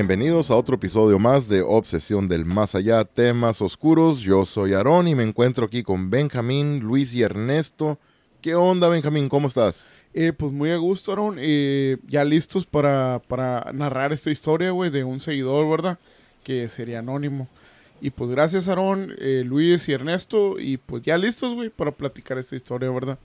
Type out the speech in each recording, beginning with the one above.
Bienvenidos a otro episodio más de Obsesión del Más Allá, temas oscuros. Yo soy Aarón y me encuentro aquí con Benjamín, Luis y Ernesto. ¿Qué onda, Benjamín? ¿Cómo estás? Eh, pues muy a gusto, Aaron. Eh, ya listos para, para narrar esta historia, güey, de un seguidor, ¿verdad? Que sería anónimo. Y pues gracias, Aaron, eh, Luis y Ernesto. Y pues ya listos, güey, para platicar esta historia, ¿verdad?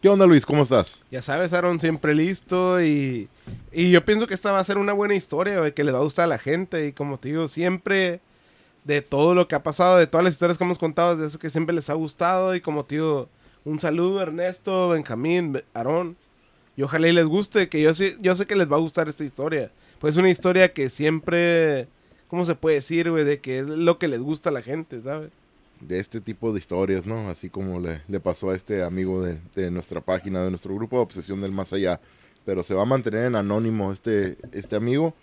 ¿Qué onda, Luis? ¿Cómo estás? Ya sabes, Aaron, siempre listo y, y yo pienso que esta va a ser una buena historia, güey, que le va a gustar a la gente y como te digo, siempre de todo lo que ha pasado, de todas las historias que hemos contado, de eso que siempre les ha gustado y como te digo, un saludo Ernesto, Benjamín, Aarón y ojalá y les guste, que yo sé, yo sé que les va a gustar esta historia, pues es una historia que siempre, ¿cómo se puede decir, güey? De que es lo que les gusta a la gente, ¿sabes? De este tipo de historias, ¿no? Así como le, pasó a este amigo de, de nuestra página, de nuestro grupo de Obsesión del Más Allá. Pero se va a mantener en anónimo este, este amigo.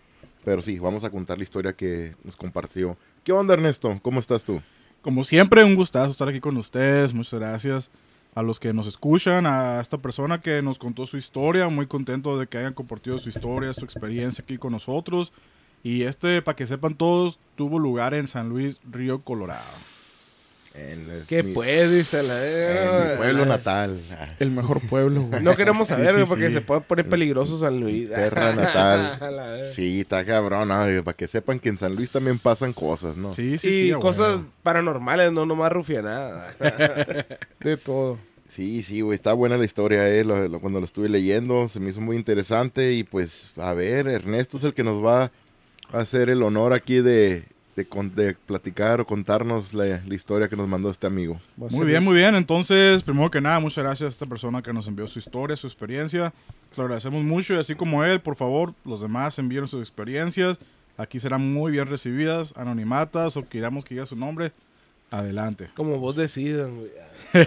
Pero sí, vamos a contar la historia que nos compartió. ¿Qué onda, Ernesto? ¿Cómo estás tú? Como siempre, un gustazo estar aquí con ustedes. Muchas gracias a los que nos escuchan, a esta persona que nos contó su historia. Muy contento de que hayan compartido su historia, su experiencia aquí con nosotros. Y este, para que sepan todos, tuvo lugar en San Luis, Río Colorado. En el- ¿Qué mi- pues? Dice En la... mi pueblo natal. El mejor pueblo, güey. No queremos saber, sí, porque sí. se puede poner peligroso San Luis. Tierra natal. Sí, está cabrón. ¿no? Para que sepan que en San Luis también pasan cosas, ¿no? Sí, sí, y sí. cosas paranormales, no nomás rufianada. De todo. Sí, sí, güey, está buena la historia, eh. lo- lo- cuando lo estuve leyendo se me hizo muy interesante y pues, a ver, Ernesto es el que nos va a hacer el honor aquí de, de, con- de platicar o contarnos la, la historia que nos mandó este amigo. Muy ser- bien, muy bien. Entonces, primero que nada, muchas gracias a esta persona que nos envió su historia, su experiencia. Se lo agradecemos mucho y así como él, por favor, los demás envíen sus experiencias. Aquí serán muy bien recibidas, anonimatas o queramos que diga su nombre. Adelante. Como vos decidan, güey.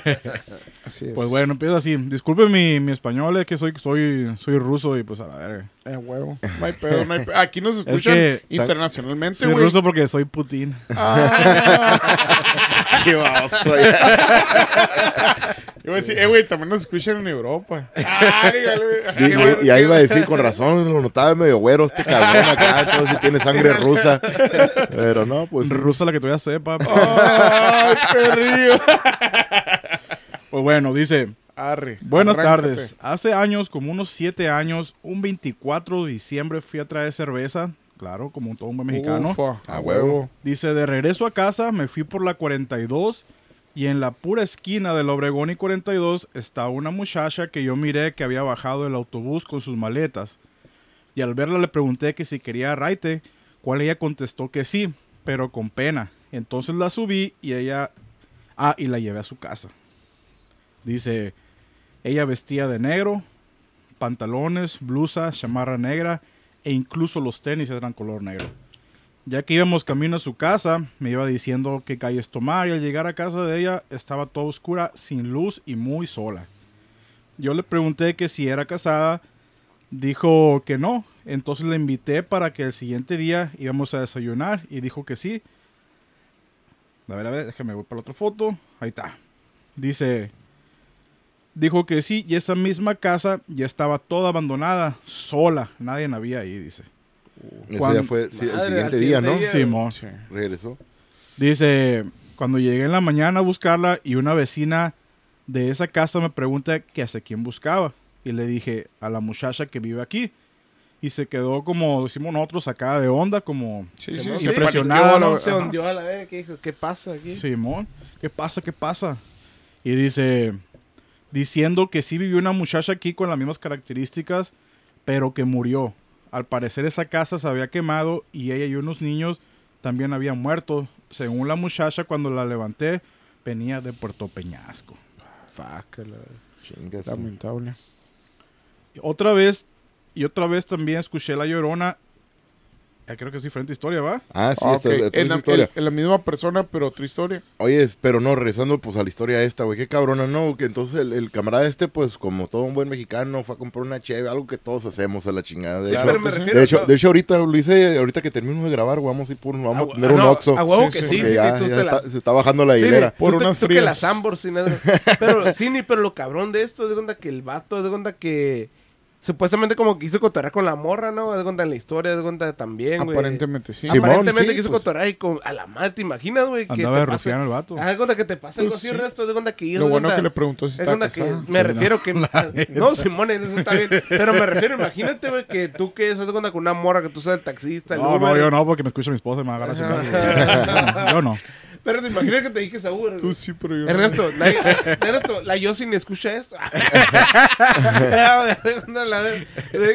Así es. Pues bueno, empiezo así. Disculpe mi, mi español, es que soy, soy, soy ruso y pues a la verga. Eh, huevo. No hay pedo, no hay pedo. Aquí nos escuchan que- internacionalmente, Soy güey. ruso porque soy Putin. Ah. Soy- Yo voy a decir, eh, güey, también nos escuchan en Europa. Ah, dígale, güey. y, y- y ahí iba a decir, con razón, lo notaba medio güero este cabrón acá, entonces sí tiene sangre rusa. Pero no, pues... Rusa la que todavía sepa. Ay, perrillo. Pues bueno, dice... Arre. Buenas arráncate. tardes. Hace años, como unos siete años, un 24 de diciembre fui a traer cerveza. Claro, como todo un buen mexicano. Ufa, A huevo. Dice, de regreso a casa me fui por la 42 y en la pura esquina del Obregón y 42 estaba una muchacha que yo miré que había bajado del autobús con sus maletas. Y al verla le pregunté que si quería raite, cual ella contestó que sí, pero con pena. Entonces la subí y ella... Ah, y la llevé a su casa. Dice, ella vestía de negro, pantalones, blusa, chamarra negra e incluso los tenis eran color negro. Ya que íbamos camino a su casa, me iba diciendo qué calles tomar y al llegar a casa de ella estaba toda oscura, sin luz y muy sola. Yo le pregunté que si era casada, dijo que no, entonces le invité para que el siguiente día íbamos a desayunar y dijo que sí. A ver, a ver, déjame voy para la otra foto. Ahí está. Dice, dijo que sí y esa misma casa ya estaba toda abandonada, sola, nadie había ahí, dice. Eso Cuando- ya fue sí, el Madre, siguiente al día, ¿no? siguiente día. Simón. Sí. Regresó. Dice, cuando llegué en la mañana a buscarla y una vecina de esa casa me pregunta que hace quién buscaba. Y le dije, a la muchacha que vive aquí. Y se quedó como, decimos nosotros, sacada de onda, como, Sí, sí, impresionada, la- Se hundió a la vez. ¿Qué pasa aquí? Simón, ¿qué pasa? ¿Qué pasa? Y dice, diciendo que sí vivió una muchacha aquí con las mismas características, pero que murió. Al parecer esa casa se había quemado y ella y unos niños también habían muerto. Según la muchacha, cuando la levanté, venía de Puerto Peñasco. Fuck, la- Chingas. Lamentable. Otra vez, y otra vez también escuché La Llorona. Eh, creo que es diferente historia, ¿va? Ah, sí, Ah, esta, ok. esta es en, la, historia. en- en la misma persona, pero otra historia. Oye, pero no, regresando pues a la historia esta, güey, qué cabrona, ¿no? Que entonces el, el camarada este, pues como todo un buen mexicano, fue a comprar una cheve, algo que todos hacemos a la chingada. De Sí, hecho, pero me sí. refiero de hecho, a- de hecho, ahorita lo hice, ahorita que termino de grabar, güey, vamos a ir por, vamos a Ah, tener ah, un oxo. A huevo Sí, que sí, sí, porque sí, ya, tú ya te está- las- se está bajando la Sí, hilera. Por tú te- unas tú que frías. las Ambor, sí, nada. Pero, sí, ni, pero lo cabrón de esto, de onda que el vato, de onda que supuestamente como quiso cotorrear con la morra, ¿no? De cuenta en la historia, de cuenta también, güey. Aparentemente sí. Aparentemente sí, quiso pues. cotorrear y con, a la madre, ¿te imaginas, güey? que Andaba de rufián el vato. Haz de cuenta que te pasa algo Pues así, sí. Ernesto, de cuenta que yo... Lo bueno que le preguntó si Es estaba cuenta que me Sí, refiero que... No, Simón, eso está bien. Pero me refiero, imagínate, güey, que tú que de cuenta con una morra que tú seas el taxista, el No, no, Uber. yo no, porque me escucha mi esposa y me va a agarrar a chingazos. Yo no. Pero te imaginas que te dije a Uber. Tú güey. sí, pero yo no. Ernesto, la, Ernesto, la Yossi ni escucha esto.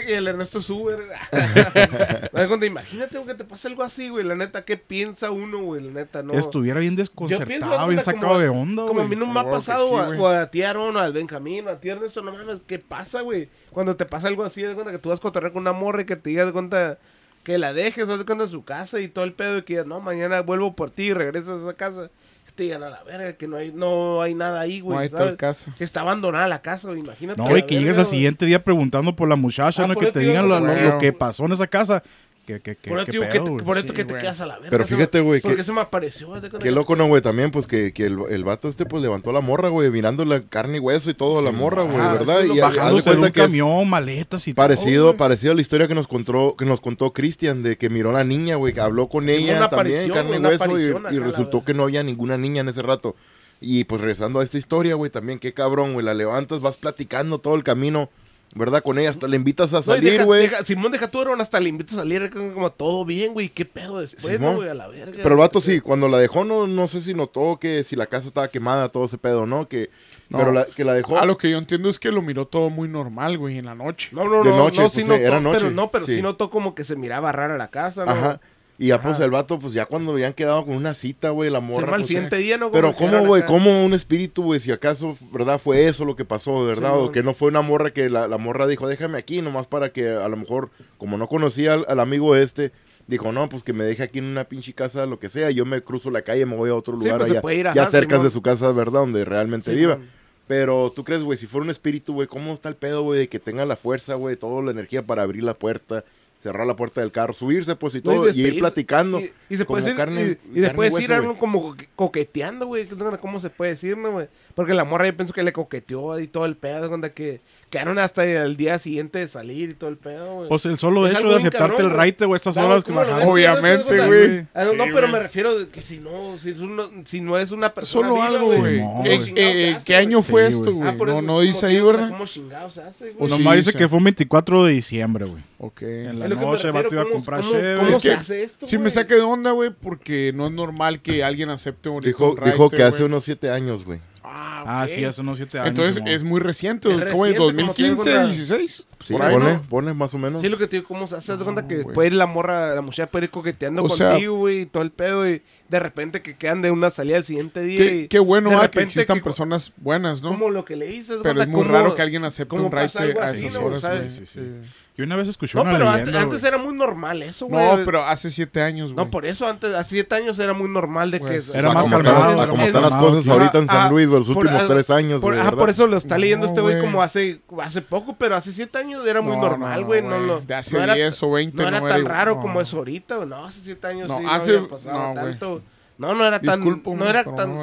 El Ernesto es Uber. Imagínate güey, que te pase algo así, güey. La neta, ¿qué piensa uno, güey? La neta, no. Estuviera bien Yo pienso, desconcertado, bien sacado como- de onda, Como a güey. mí no me ha pasado, sí, a- güey. o a ti Aaron, o al Benjamín, o a ti Ernesto, no mames, ¿qué pasa, güey? Cuando te pasa algo así, de cuenta que tú vas a cotorrear con una morra y que te digas de cuenta que la dejes, haz de cuenta su casa y todo el pedo, y que digas, no, mañana vuelvo por ti y regresas a esa casa. Que te digan a la verga, que no hay, no hay nada ahí, güey. No hay ¿sabes? tal casa. Que está abandonada la casa, güey, imagínate. No, y que verga, llegues al güey. siguiente día preguntando por la muchacha, Ah, ¿no? por Que eso te te digan lo, lo- güey. lo que pasó en esa casa. Que, que, que, Por eso qué que te- Sí, que quedas a la verga. Pero fíjate, güey, que- Porque se me apareció. Qué que- loco, ¿no, güey? También, pues, que, que el, el vato este, pues, levantó la morra, güey, mirando la carne y hueso y todo, la morra, güey, ah, ¿verdad? Y de Bajándose de un que camión, maletas y parecido, todo, parecido a la historia que nos contó, que nos contó Cristian, de que miró a la niña, güey, que habló con ella también, carne y hueso, y, resultó que no había ninguna niña en ese rato. Y, pues, regresando a esta historia, güey, también, qué cabrón, güey, la levantas, vas platicando todo el camino, ¿verdad? Con ella, hasta le invitas a salir, güey. Simón deja tú, Aaron, hasta le invita a salir como, como todo bien, güey. ¿Qué pedo después, güey? A la verga. Pero el vato sí, cuando la dejó, no, no sé si notó que si la casa estaba quemada, todo ese pedo, ¿no? Que, No. Pero la, que la dejó. Ah, lo que yo entiendo es que lo miró todo muy normal, güey, en la noche. No, no, de no, noche, no, pues, sí sí, notó, era noche, pero no, pero sí. sí. notó como que se miraba rara la casa, ¿no? Ajá. Y ya, pues, el vato, pues, ya cuando habían quedado con una cita, güey, la morra. pues, siguiente día, ¿no? Pero cómo, güey, cómo un espíritu, güey, si acaso, ¿verdad? Fue eso lo que pasó, ¿verdad? Sí, o que no fue una morra que la, la morra dijo, déjame aquí, nomás para que a lo mejor, como no conocía al, al amigo este, dijo, no, pues que me deje aquí en una pinche casa, lo que sea, yo me cruzo la calle, me voy a otro lugar pues, allá, ya cerca de su casa, ¿verdad? Donde realmente Sí, viva. man. Pero tú crees, güey, si fuera un espíritu, güey, ¿cómo está el pedo, güey, de que tenga la fuerza, güey, toda la energía para abrir la puerta, cerrar la puerta del carro, subirse, pues, y No, y todo, y, ir platicando? Y, y se puede decir, carne- y, y carne después decir algo como coque- coqueteando, güey. no ¿Cómo se puede decir, no, güey? Porque la morra yo pienso que le coqueteó y todo el pedo, cuando que quedaron hasta el día siguiente de salir y todo el pedo, güey. Pues el solo hecho de aceptarte cabrón, el güey. raite, güey, estas Claro, horas que bajaron. Obviamente, güey. No, pero güey. me refiero de que si no, si, es uno- si no es una persona Solo viva, algo, güey. no, Eh, eh, ¿Qué año fue esto, güey? Ah, no, no ¿cómo dice ahí, ¿verdad? ¿Cómo chingados se hace, güey? O Nomás dice que fue un 24 de diciembre, güey. Ok. En la lo que me el refiero, iba a ¿cómo- comprar cómo- cómo Es se que hace esto, Sí me güey? saqué de onda, güey, porque no es normal que alguien acepte un Dijo, un dijo que hace güey. unos siete años, güey. Ah, Ah, sí, hace unos 7 años. Entonces Simón. es muy reciente, Es güey. ¿Cómo es? reciente, como que ¿2015, alguna- 16? Sí, Por ahí, pone, ¿no? pone más o menos. Sí, lo que te digo, ¿cómo se hace? de cuenta que güey. puede ir la morra, la muchacha puede ir coqueteando O sea- contigo, güey, y todo el pedo, y de repente que quedan de una salida al siguiente día. Qué, y qué bueno de ah, que existan que- personas buenas, ¿no? Como lo que le dices, Pero es muy raro que alguien acepte un raite a esas horas, güey. Sí, sí. Yo una vez escuché No, una pero leyenda, antes, antes era muy normal eso, güey. No, pero hace siete años, güey. No, por eso, antes, hace siete años era muy normal de que... Pues, Era más como calmado, están, como están las cosas ahorita en Ah, San Luis, güey, los por- últimos ah, tres años, Por, güey, ¿verdad? por eso lo está leyendo No, este güey como hace, hace poco, pero hace siete años era muy No, normal, no, güey. no, no, De hace no era- 10 o 20 no era tan raro no. como es ahorita, güey. No, hace siete años No, sí hace- no había pasado tanto. No, no era tan... Disculpo, no era tan...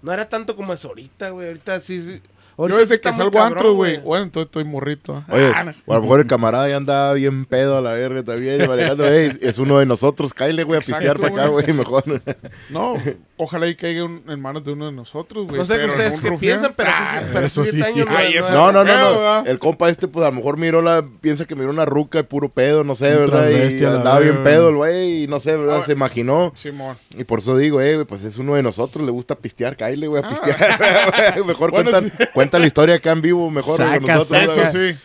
No era tanto como es ahorita, güey. Ahorita sí... sí. Yo sí desde que salgo cabrón, antro, güey. Bueno, entonces estoy morrito. Oye, Ah, o a lo mejor el camarada ya andaba bien pedo a la verga también, y manejando, "Ey, es uno de nosotros, cáile, güey, a pistear para acá, güey. mejor. No, ojalá y caiga un- en manos de uno de nosotros, güey. No sé qué pero ustedes qué piensan, pero, Ah, hace, pero eso sí, sí. años... Ay, eso No, no, no, no. El compa este, pues a lo mejor miró la, piensa que miró una ruca de puro pedo, no sé, Un ¿verdad? Y andaba bien pedo el güey, y no sé, ¿verdad? Ah, Se imaginó. Simón. Y por eso digo, eh, güey, pues es uno de nosotros, le gusta pistear, cáile, güey, a Ah. pistear. mejor Bueno, cuenta, la historia acá en vivo, mejor. Saca, nosotros, saca. Eso sí.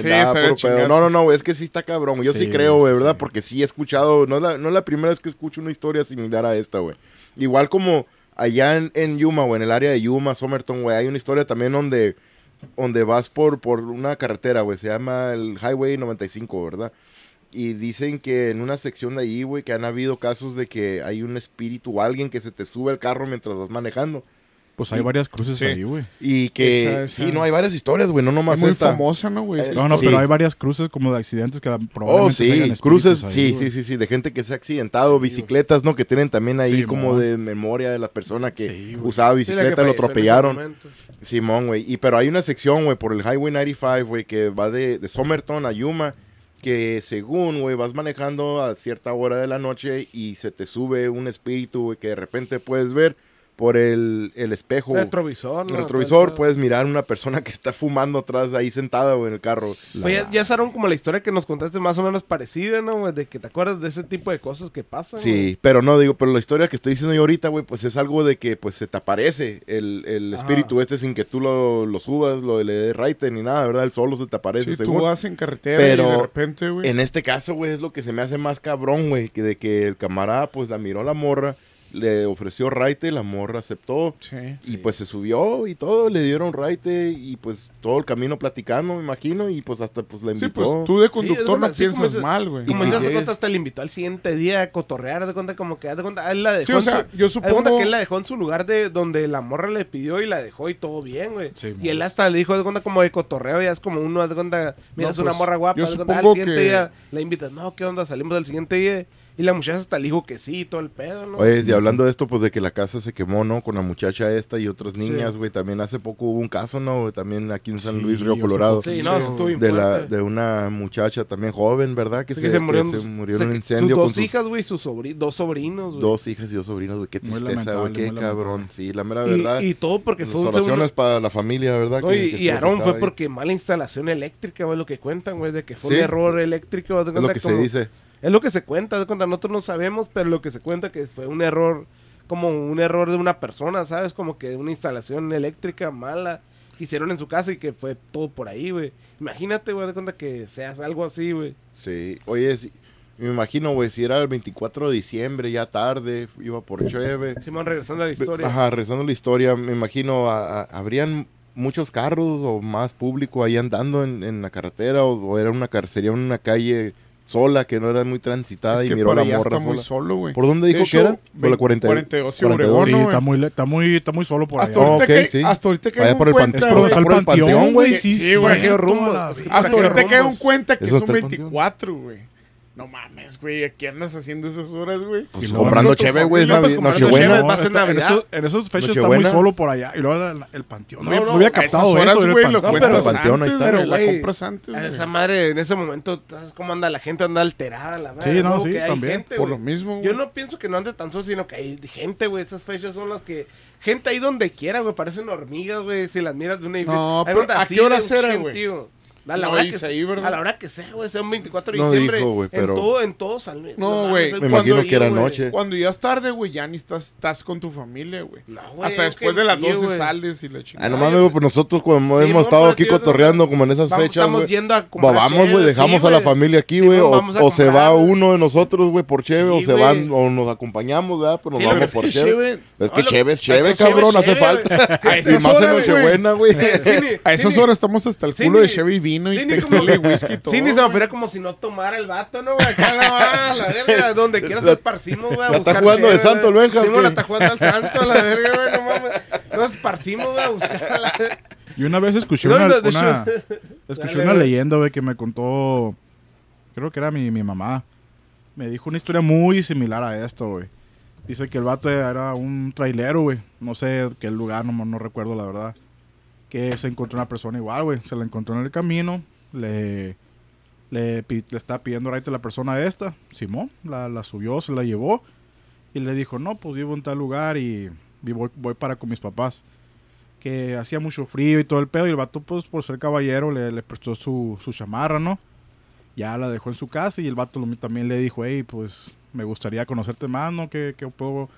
Sí, Nah. No, no, no, es que sí está cabrón. güey. Yo sí, Sí, creo, güey, ¿verdad? sí. Porque sí he escuchado, no es, la, no es la primera vez que escucho una historia similar a esta, güey. Igual como allá en, en Yuma, güey, en el área de Yuma, Somerton, güey, hay una historia también donde, donde vas por, por una carretera, güey, se llama el Highway 95, ¿verdad? Y dicen que en una sección de ahí, güey, que han habido casos de que hay un espíritu o alguien que se te sube al carro mientras vas manejando. Pues hay Y- varias cruces Sí. ahí, güey. Y que, Esa- esa- sí, no, hay varias historias, güey, no Es nomás muy esta. famosa, ¿no, güey? No, no, Sí. pero hay varias cruces como de accidentes que la- Oh, probablemente hayan sí, cruces, ahí, sí, güey. sí, sí, sí, de gente que se ha accidentado, bicicletas, ¿no? Que tienen también ahí Sí, como de memoria de las personas que usaba Sí, la que bicicleta, lo atropellaron. Simón, güey. Y pero hay una sección, güey, por el Highway 95, güey, que va de, de Somerton a Yuma, que según, güey, vas manejando a cierta hora de la noche y se te sube un espíritu, güey, que de repente puedes ver por el, el espejo. Retrovisor, el retrovisor, puedes mirar una persona que está fumando atrás ahí sentada, güey, en el carro. Oye, ya, ya saben como la historia que nos contaste más o menos parecida, ¿no? güey? De que te acuerdas de ese tipo de cosas que pasan. Sí, pero no digo, pero la historia que estoy diciendo yo ahorita, güey, pues es algo de que pues se te aparece el, el espíritu este sin que tú lo, lo subas, lo le des raite ni nada, ¿verdad? El solo se te aparece Sí, según. tú vas en carretera Pero y de repente, güey. En este caso, güey, es lo que se me hace más cabrón, güey, que de que el camarada pues la miró a la morra, le ofreció raite, la morra aceptó. Sí. Y pues se subió y todo, le dieron raite y pues todo el camino platicando, me imagino, y pues hasta pues la Sí, invitó. pues tú de conductor verdad, no sí, como piensas mal, güey. Como Y se hace llegué. cuenta, hasta le invitó al siguiente día a cotorrear, de cuenta como que, haz de cuenta, él la dejó Sí, o sea, su- yo de cuenta supongo... que él la dejó en su lugar de donde la morra le pidió y la dejó y todo bien, güey. Sí, y él mos. hasta le dijo, de cuenta como de cotorreo, ya es como uno, haz de cuenta, mira, No, es una pues, morra guapa, de cuenta, al supongo siguiente que- día la invitas, no, ¿qué onda? Salimos del siguiente día. Y la muchacha hasta le dijo que sí, todo el pedo, ¿no? Oye, y hablando de esto, pues de que la casa se quemó, ¿no? Con la muchacha esta y otras niñas, güey. También hace poco hubo un caso, ¿no? También aquí en San Sí, Luis, Río Colorado. sí, no, eso estuvo bien De, la, de una muchacha también joven, ¿verdad? Que, Sí, se, que se murió, que se murió se- en un incendio sus con dos sus hijas, güey, sus sobri- dos sobrinos, güey. dos hijas y dos sobrinos, güey. Qué tristeza, güey. Qué cabrón. Sí, la mera verdad. Y, todo porque Las fue un oraciones segundo- para la familia, ¿verdad? No, Que- y, y Aarón fue porque mala instalación eléctrica, güey, lo que cuentan, güey, de que fue un error eléctrico. de Es lo que se dice. Es lo que se cuenta, cuenta, nosotros no sabemos, pero lo que se cuenta que fue un error, como un error de una persona, ¿sabes? Como que una instalación eléctrica mala que hicieron en su casa y que fue todo por ahí, güey. Imagínate, güey, de cuenta que seas algo así, güey. Sí, oye, sí, me imagino, güey, si era el 24 de diciembre, ya tarde, iba por Cheve. Simón, regresando a la historia. Ajá, rezando la historia, me imagino, a- a- habrían muchos carros o más público ahí andando en, en la carretera o, o era una car sería una calle sola que no era muy transitada Es y miró a la morra está muy sola. solo, güey. ¿Por dónde De dijo hecho, que era? Por la 20, 40 42 y 42. Obregón, Sí, está muy, le- está muy, está muy solo por allá. Hasta ahorita, ok, que, sí. hasta ahorita que por el cuenta, está por el panteón, güey. Sí, Sí, güey, Hasta ¿Para qué ahorita que hay un cuenta que son está el 24, güey. No mames, güey. ¿Qué andas haciendo esas horas, güey? Pues Y comprando cheve, güey, es a en, en esos fechas está muy solo por allá. Y luego la- el panteón. No, No, había- no, no había A esas captado horas, güey, lo cuentas el panteón, ahí está. güey. La compras antes, A güey. esa madre, en ese momento, ¿sabes cómo anda la gente? Anda alterada, la verdad. Sí, no, sí, también. gente, Por güey. lo mismo, güey. Yo no pienso que no ande tan solo, sino que hay gente, güey. Esas fechas son las que. Gente ahí donde quiera, güey. Parecen hormigas, güey. Si las miras de una No, Hay pero ¿a qué era, gentío. güey? A la, No hora que, ahí, a la hora que sea, güey. Sea un 24 de No diciembre. dijo, güey, pero- En todo, en todo San Luis. No, güey. es Me cuando imagino que era güey. noche. Cuando ya es tarde, güey, ya ni estás, estás con tu familia, güey. No, güey, Hasta después de las gentío, 12 güey. sales y la Ah, chingada. no Ay, mames, güey. pues nosotros como Sí, hemos no, estado aquí tío, cotorreando como en esas Vamos- fechas, estamos güey. yendo a Va, comprar Vamos, güey, cheve, dejamos sí, a la familia aquí, Sí, güey. güey, o se va uno de nosotros, güey, por cheve, Sí, o se van, o nos acompañamos, ¿verdad? Pero nos Sí, vamos por cheve. cheve- Es que No, cheve es cheve, cabrón, hace cheve, falta. Y más en. Nochebuena, güey. Sí, A esas sí, horas estamos hasta el Sí, culo de ni- Chevy vino y Sí, tequila y whisky todo. Sí, ni se me refiere como si no tomara el vato, ¿no, güey? Acá la va, la verga, donde quieras esparcimos, güey. a la está buscar jugando de santo el güey. Benja, ¿o Sí, la está jugando al santo, la verga, güey, no mames. Nos esparcimos, güey, a buscar a la Y una vez escuché No, una, no, una- escuché Dale, una leyenda, güey, que me contó, creo que era mi, mi mamá. Me dijo una historia muy similar a esto, güey. Dice que el vato era un trailero, güey. No sé qué lugar, no, no recuerdo la verdad. Que se encontró una persona igual, güey. Se la encontró en el camino. Le, le, le estaba pidiendo right a la persona esta. Simón, la, la subió, se la llevó. Y le dijo, no, pues vivo en tal lugar y, y voy, voy para con mis papás que hacía mucho frío y todo el pedo. Y el vato, pues, por ser caballero, le, le prestó su, su chamarra, ¿no? Ya la dejó en su casa y el vato también le dijo, hey, pues, me gustaría conocerte más, ¿no? Que, que puedo...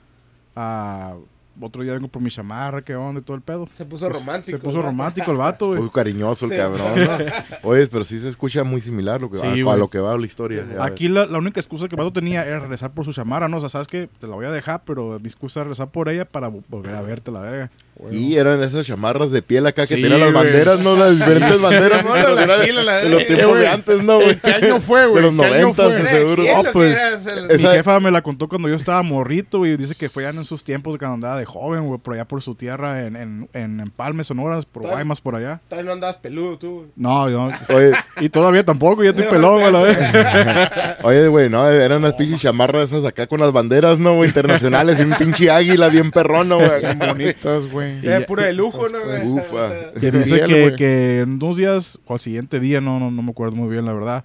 ah, otro día vengo por mi chamarra, qué onda y todo el pedo. Se puso Pues, romántico. Se puso romántico el vato, güey. Muy cariñoso el Sí. cabrón, ¿no? Oye, pero sí se escucha muy similar lo que, Sí, a, lo que va la historia. Aquí la, la única excusa que el vato tenía era regresar por su chamarra, ¿no? O sea, sabes que te la voy a dejar, pero mi excusa es regresar por ella para vo- volver a verte, la verga. Y eran esas chamarras de piel acá que Sí, tenían las banderas, ¿no? Las diferentes banderas. ¿no? No, la Era chila, la- de los eh, tiempos de antes, ¿no, güey? ¿Qué año fue, güey? De los ¿Qué año noventas, fue? de seguro. ¿Qué es Oh, lo que pues? Se- Mi Esa- jefa me la contó cuando yo estaba morrito, güey. Dice que fue ya en esos tiempos cuando andaba de joven, güey, por allá por su tierra, en, en, en Empalme, Sonora, por Tal- Guaymas, por allá. Todavía no andabas peludo tú, güey. No, yo no. Oye, Y todavía tampoco, ya estoy pelón, güey, la vez. oye, güey, no, eran unas pinches chamarras esas acá con las banderas, ¿no? güey? Internacionales y un pinche águila bien perrón, ¿no, güey? Bonitas, güey. Ya es pura de lujo, ¿no? Pues, güey? ufa. Que dice que, güey. que en dos días, o al siguiente día, no, no, no me acuerdo muy bien, la verdad,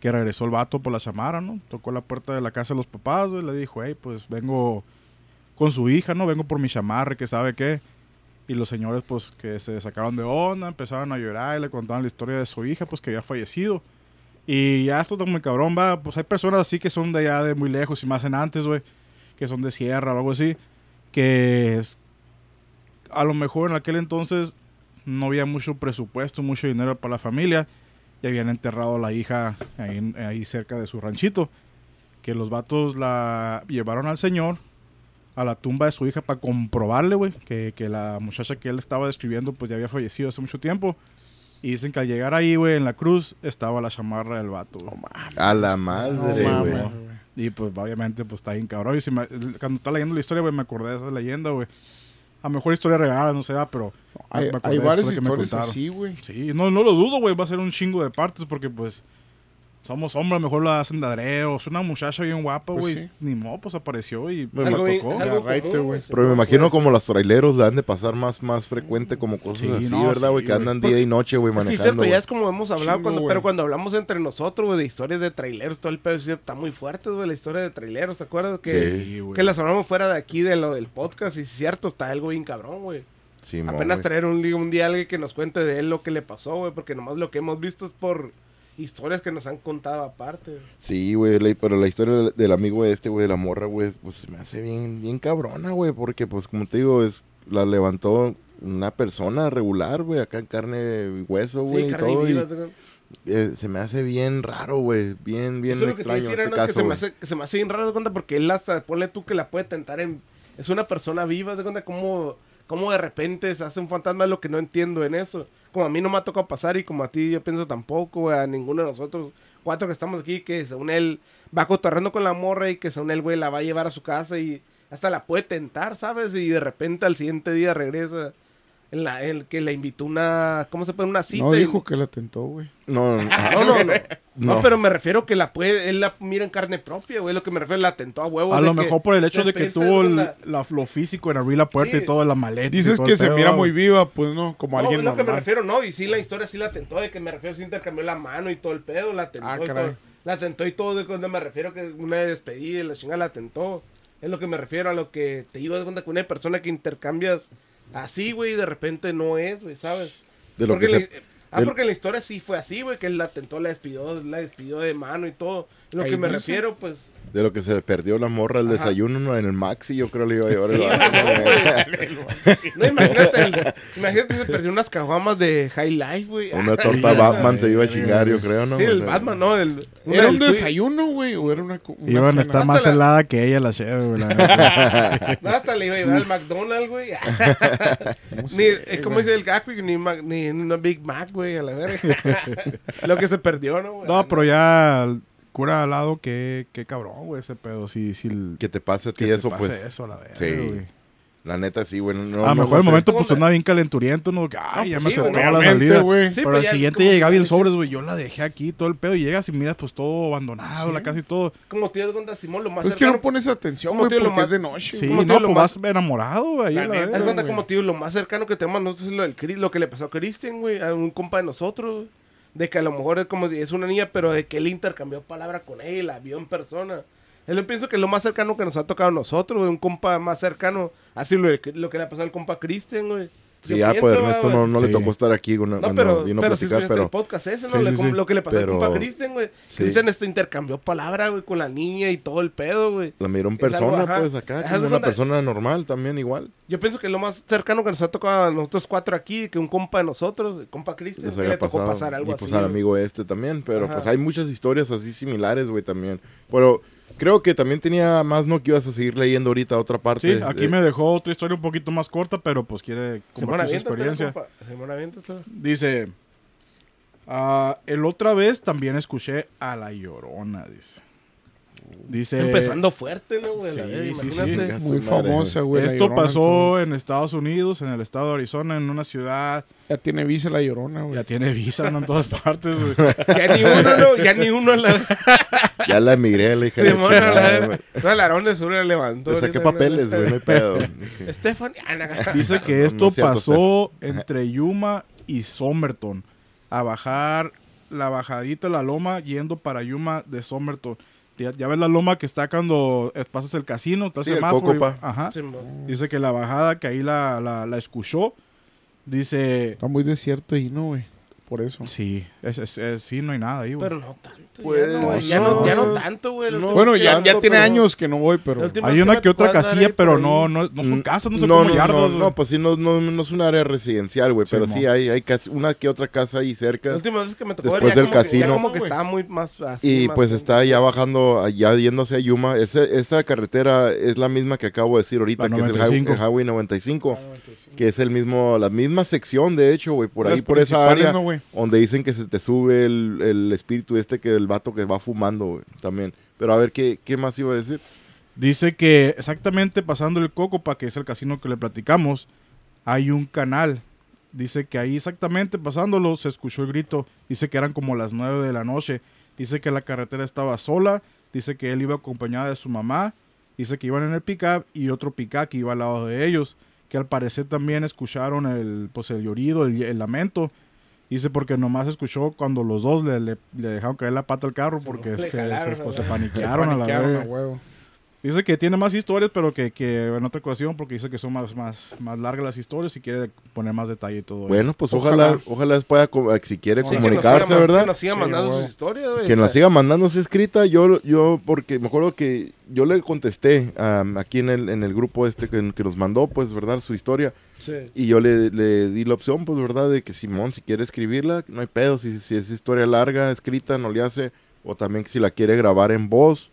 que regresó el vato por la chamara, ¿no? Tocó la puerta de la casa de los papás, güey, le dijo, hey, pues vengo con su hija, ¿no? Vengo por mi chamarra, que sabe qué. Y los señores, pues, que se sacaron de onda, empezaron a llorar y le contaban la historia de su hija, pues, que había fallecido. Y ya esto está muy cabrón, va. Pues hay personas así que son de allá de muy lejos y más en antes, güey, que son de sierra o algo así, que es- a lo mejor en aquel entonces no había mucho presupuesto, mucho dinero para la familia. Y habían enterrado a la hija ahí, ahí cerca de su ranchito. Que los vatos la llevaron al señor a la tumba de su hija para comprobarle, güey, que, que la muchacha que él estaba describiendo pues ya había fallecido hace mucho tiempo. Y dicen que al llegar ahí, güey, en la cruz estaba la chamarra del vato. A la madre, güey. Y pues obviamente pues está bien cabrón. Y si me- cuando estaba leyendo la historia, güey, me acordé de esa leyenda, güey. A lo mejor historia real, no sé, ah, pero Hay, varias historias así, güey. Sí, no, no lo dudo, güey. Va a ser un chingo de partes porque, pues, somos hombres, a lo mejor la hacen de adreo. Es una muchacha bien guapa, Pues güey. sí. Ni modo, pues apareció y Me Algo tocó. algo. Pero me imagino como los traileros le han de pasar más, más frecuente como cosas Sí, así, no, ¿verdad, sí, güey? que andan día y noche, güey, que es manejando. cierto, ya es como hemos hablado, Chingo, cuando, pero cuando hablamos entre nosotros, güey, de historias de traileros, todo el pedo está muy fuerte, güey, la historia de traileros, ¿te acuerdas? Que, Sí, güey. que las hablamos fuera de aquí, de lo del podcast, y es cierto, está algo bien cabrón, güey. Sí, Apenas traer un, día- un día alguien que nos cuente de él lo que le pasó, güey, porque nomás lo que hemos visto es por historias que nos han contado aparte. Sí, güey, pero la historia del, del amigo este, güey, de la morra, güey, pues se me hace bien, bien cabrona, güey, porque, pues, como te digo, es la levantó una persona regular, güey, acá en carne y hueso, güey, Sí, y todo, y, vida, ¿te- eh, se me hace bien raro, güey, bien, bien Eso lo que te extraño decir, este que caso, se me, hace, que se me hace bien raro de cuenta porque él hasta, ponle tú que la puede tentar en... Es una persona viva, de cuenta cómo, cómo de repente se hace un fantasma, es lo que no entiendo en eso. Como a mí no me ha tocado pasar y como a ti yo pienso tampoco, a ninguno de nosotros cuatro que estamos aquí, que según él va cotorreando con la morra y que según él, güey, la va a llevar a su casa y hasta la puede tentar, ¿sabes? Y de repente al siguiente día regresa. En la, el que le invitó una, ¿cómo se pone? Una cita. No y- dijo que la tentó, güey. No, no, Ah, no, no, no. No, No. pero me refiero que la puede, él la mira en carne propia, güey. Lo que me refiero, la tentó a huevo. A de lo que- mejor por el hecho de que tuvo el- la- lo físico en abrir la puerta Sí. y todo, la maleta. Dices que se pedo, mira güey. muy viva, pues no, como No, alguien es lo que me refiero, no. Y sí, la historia sí la tentó, de que me refiero, sí intercambió la mano y todo el pedo, la tentó Ah, y caray. todo. La tentó y todo, de cuando me refiero que una despedida y la chingada la tentó. Es lo que me refiero a lo que te digo de cuenta que una persona que intercambias así, güey, y de repente no es, güey, ¿sabes? de lo porque que la- se... Ah, del- porque en la historia sí fue así, güey, que él la tentó, la despidió, la despidió de mano y todo. Lo que me dice. refiero, pues... De lo que se le perdió la morra el Ajá. desayuno ¿no? en el Maxi, yo creo le iba a llevar el Sí, no, imagínate, el- imagínate se perdió unas caguamas de High Life, güey. Una torta Batman se iba a chingar, yo creo, ¿no? Sí, el O sea, Batman, ¿no? El, una ¿Era un desayuno, güey? ¿O era una, una Iban a estar Hasta más la- helada que ella, la cheve, güey. No, hasta le iba a llevar al McDonald's, güey. Ni, es como dice el güey, ni, Mac- ni una Big Mac, güey, a la verga. Lo que se perdió, ¿no? güey? no, pero ya, cura al lado, qué, qué cabrón, güey, ese pedo. Si, si el- Que te pase a que ti te eso, pase pues. eso, la verga, Sí. güey. La neta, sí, güey. No, a lo mejor el momento ¿Cómo pues sonaba bien calenturiento, ¿no? Ay, ya pues me sí, acercó güey, a la salida. güey. Pero pues al siguiente llegaba bien sobres, güey. Yo la dejé aquí, todo el pedo. Y llegas y miras, pues todo abandonado, la casa y todo. Como te das cuenta, Simón, lo más Pues es que no pones atención, ¿Cómo güey, te porque más- es de noche. Sí, como no, te pues más- vas enamorado, güey. güey. como te digo, lo más cercano que tenemos nosotros es lo, del, Cri- lo que le pasó a Christian, güey, a un compa de nosotros, güey. De que a lo mejor es como es una niña, pero de que él intercambió palabra con ella la vio en persona. Él yo pienso que es lo más cercano que nos ha tocado a nosotros. Un compa más cercano. Así lo, lo que le ha pasado al compa Christian, güey. Sí, Yo ah, pienso, pues Ernesto no, no le Sí. tocó estar aquí cuando, No, cuando pero, vino a pero si platicar, pero... el podcast ese, ¿no? Sí, Le- sí, como sí. Lo que le pasó Pero- al compa Christian, güey. Sí. Christian este, intercambió palabra, güey, con la niña y todo el pedo, güey. La miró en algo, persona, ajá. pues, acá, como una persona normal también igual. Yo pienso que lo más cercano que nos ha tocado a nosotros cuatro aquí, que un compa de nosotros, el compa había le tocó pasado. pasar algo y así. pues al amigo este también. Pero Ajá. pues hay muchas historias así similares, güey, también. Pero Creo que también tenía más, ¿no? Que ibas a seguir leyendo ahorita otra parte. Sí, aquí me dejó otra historia un poquito más corta, pero pues quiere compartir su experiencia. Dice, ah, el otra vez también escuché a La Llorona, dice. Dice, Empezando fuerte, ¿no, güey? Sí, sí, sí. Muy famosa, güey. esto Llorona, pasó en Estados Unidos, en el estado de Arizona, en una ciudad, Ya tiene visa la llorona, güey. ya tiene visa ¿no? en todas partes. güey. Ya ni uno, ¿no? Ya ni uno la... Ya la emigré, la hija de la Simón, a la chingada. No, el de Sur le levantó. Le saqué papeles, güey, no hay pedo. Stephanie. ah. Dice que esto no es cierto, pasó entre Yuma y Somerton. A bajar la bajadita de la loma yendo para Yuma de Somerton. Ya, ya ves la loma que está cuando eh, pasas el casino, está Sí, el y-. Ajá. Dice que la bajada que ahí la, la, la escuchó. Dice, Está muy desierto ahí, ¿no, güey? Por eso. sí, es, es- es- sí, no hay nada ahí, güey. Pero no tanto. Pues, ya, no, güey, no ya, no, ya no sé. tanto, güey. No, Bueno, ya, tanto, ya tiene pero- años que no voy, pero... Hay una que otra casilla, pero no, no, no son Mm, casas, no son no, como no, yardas, no, güey. no, pues sí, no, no, no es un área residencial, güey, Sí, pero mo. sí hay, hay casi una que otra casa ahí La cerca. última vez que me tocó Después ya del como que- casino. ya como que Güey. estaba muy más así. Y más pues está ya bajando, ya yéndose a Yuma. Ese- esta carretera es la misma que acabo de decir ahorita, La que es el highway, 95. el Highway 95, que es el mismo, la misma sección, de hecho, güey, por ahí, por esa área, donde dicen que se te sube el, el espíritu este que el vato que va fumando, también. Pero a ver, ¿qué, qué más iba a decir? Dice que exactamente pasando el Cocopa, que es el casino que le platicamos, hay un canal. Dice que ahí exactamente pasándolo se escuchó el grito. Dice que eran como las 9 de la noche. Dice que la carretera estaba sola. Dice que él iba acompañada de su mamá. Dice que iban en el pickup y otro pickup que iba al lado de ellos. Que al parecer también escucharon el, pues, el llorido, el lamento. Dice porque nomás escuchó cuando los dos le, le- le dejaron caer la pata al carro porque se, jalaron se- paniquearon a la paniquearon verga. a huevo. Dice que tiene más historias, pero que, que en otra ocasión, porque dice que son más, más, más largas las historias y quiere poner más detalle y todo. eso. Bueno, pues ojalá, Ojalá. ojalá pueda, si quiere Sí, que nos comunicarse, siga- ¿verdad? Que nos siga Sí, mandando güey. sus historias, güey. Que nos siga mandando su escrita. Yo, yo, porque me acuerdo que yo le contesté am, aquí en el, en el grupo este que, que nos mandó, pues, ¿verdad? Su historia. Sí. Y yo le, le di la opción, pues, ¿verdad? De que Simón, si quiere escribirla, no hay pedo. Si, si es historia larga, escrita, no le hace. O también si la quiere grabar en voz.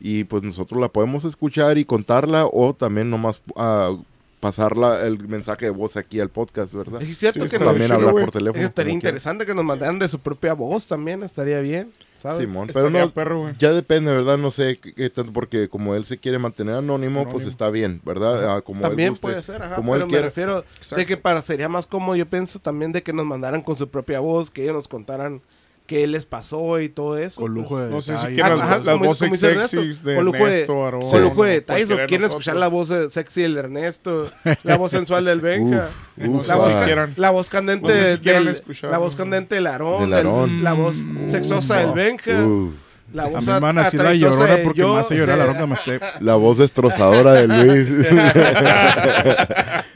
Y pues nosotros la podemos escuchar y contarla. O también nomás ah, pasarla el mensaje de voz aquí al podcast, ¿verdad? Es cierto Sí, que nos, también hablar por teléfono. estaría quiera. interesante que nos mandaran de su propia voz también. Estaría bien, ¿sabes? Simón, pero no, perro, ya depende, ¿verdad? No sé qué, tanto, porque como él se quiere mantener anónimo, pues está bien, ¿verdad? Ah, como él También guste. puede ser, ajá, como pero él me quiera. refiero de que para sería más cómodo, yo pienso también de que nos mandaran con su propia voz, que ellos nos contaran qué les pasó y todo eso. Con lujo de No sé si quieren las, las voces sexys de con lujo de- Ernesto, Aarón, Con lujo de detalles, o de quieren escuchar la voz de sexy del Ernesto, la voz sensual del Benja, Uf, uf, la, si voz, ah, quieran. la voz candente No sé si del, escuchar, la voz candente del Aarón, Del Aarón. la voz Mm. sexosa del Benja, uf. la A voz mí me van a la llorona de porque yo, me hace llorar la de- hora que me esté. La voz destrozadora de Luis.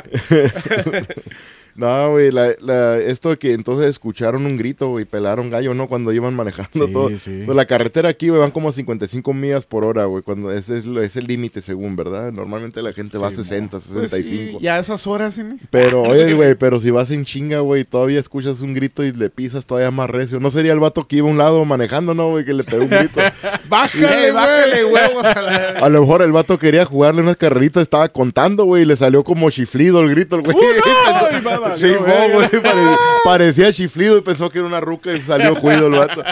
no, güey, la, la- esto que entonces escucharon un grito, güey, pelaron gallo, ¿no? Cuando iban manejando Sí, todo. sí. Pues la carretera aquí, güey, van como 55 millas por hora, güey, cuando ese es, el límite según, ¿verdad? Normalmente la gente va a Sí, 60, Pues sí, 65. ya a esas horas, ¿sí? Pero, oye, güey, pero si vas en chinga, güey, todavía escuchas un grito y le pisas todavía más recio. ¿No sería el vato que iba a un lado manejando, no, güey, que le pegó un grito? Bájale, bájale huevos a la... A lo mejor el vato quería jugarle unas carreritas, estaba contando, güey, y le salió como chiflido el grito, el güey. No, mo, verga. güey, pare- parecía chiflido y pensó que era una ruca y salió juido el vato.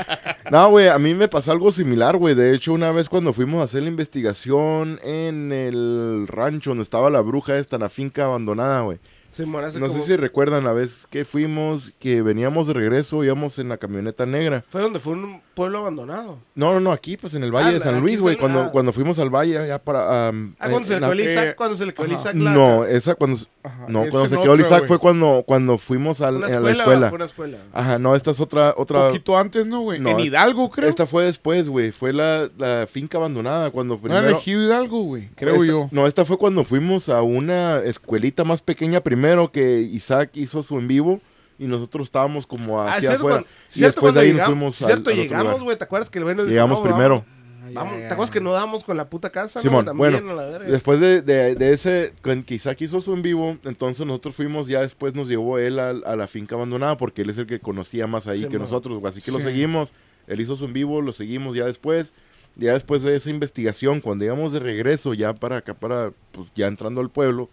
No, güey, a mí me pasó algo similar, güey. De hecho, una vez cuando fuimos a hacer la investigación en el rancho donde estaba la bruja esta, en la finca abandonada, güey. No como- sé si recuerdan la vez que fuimos, que veníamos de regreso, íbamos en la camioneta negra. Fue donde fue un pueblo abandonado. No, no, no, aquí, pues en el Valle Ah, de San Luis, güey. Cuando, ah. cuando fuimos al Valle, allá para... am, Ah, cuando en- se le en la- quedó el Isaac, eh, cuando se le quedó el ajá. Isaac. No, esa cuando... Ajá, No, cuando se quedó el Isaac fue cuando, cuando fuimos al- Una a escuela, la escuela. Fue una escuela. Ajá, no, esta es otra... otra Poquito antes, ¿no, güey? No, en Hidalgo, creo. Esta fue después, güey. Fue la, la finca abandonada cuando No, en primero... Hidalgo, güey. Creo Esta- yo. No, esta fue cuando fuimos a una escuelita más pequeña primero que Isaac hizo su en vivo y nosotros estábamos como Ah, hacia cierto, afuera. cuando- y cierto, después de ahí nos llegamos- fuimos al, Cierto, al otro llegamos, güey. ¿Te acuerdas que el güey nos dijo, Llegamos no, primero. Vamos, vamos. ¿Te acuerdas que no damos con la puta casa? Simón, no? bueno, También, la. Después de, de- de ese, que Isaac hizo su en vivo, entonces nosotros fuimos, ya después nos llevó él a, a la finca abandonada porque él es el que conocía más ahí Sí, que mo. nosotros, así que lo Sí. seguimos. Él hizo su en vivo, lo seguimos ya después. ya después de esa investigación, cuando íbamos de regreso ya para acá, para, pues ya entrando al pueblo,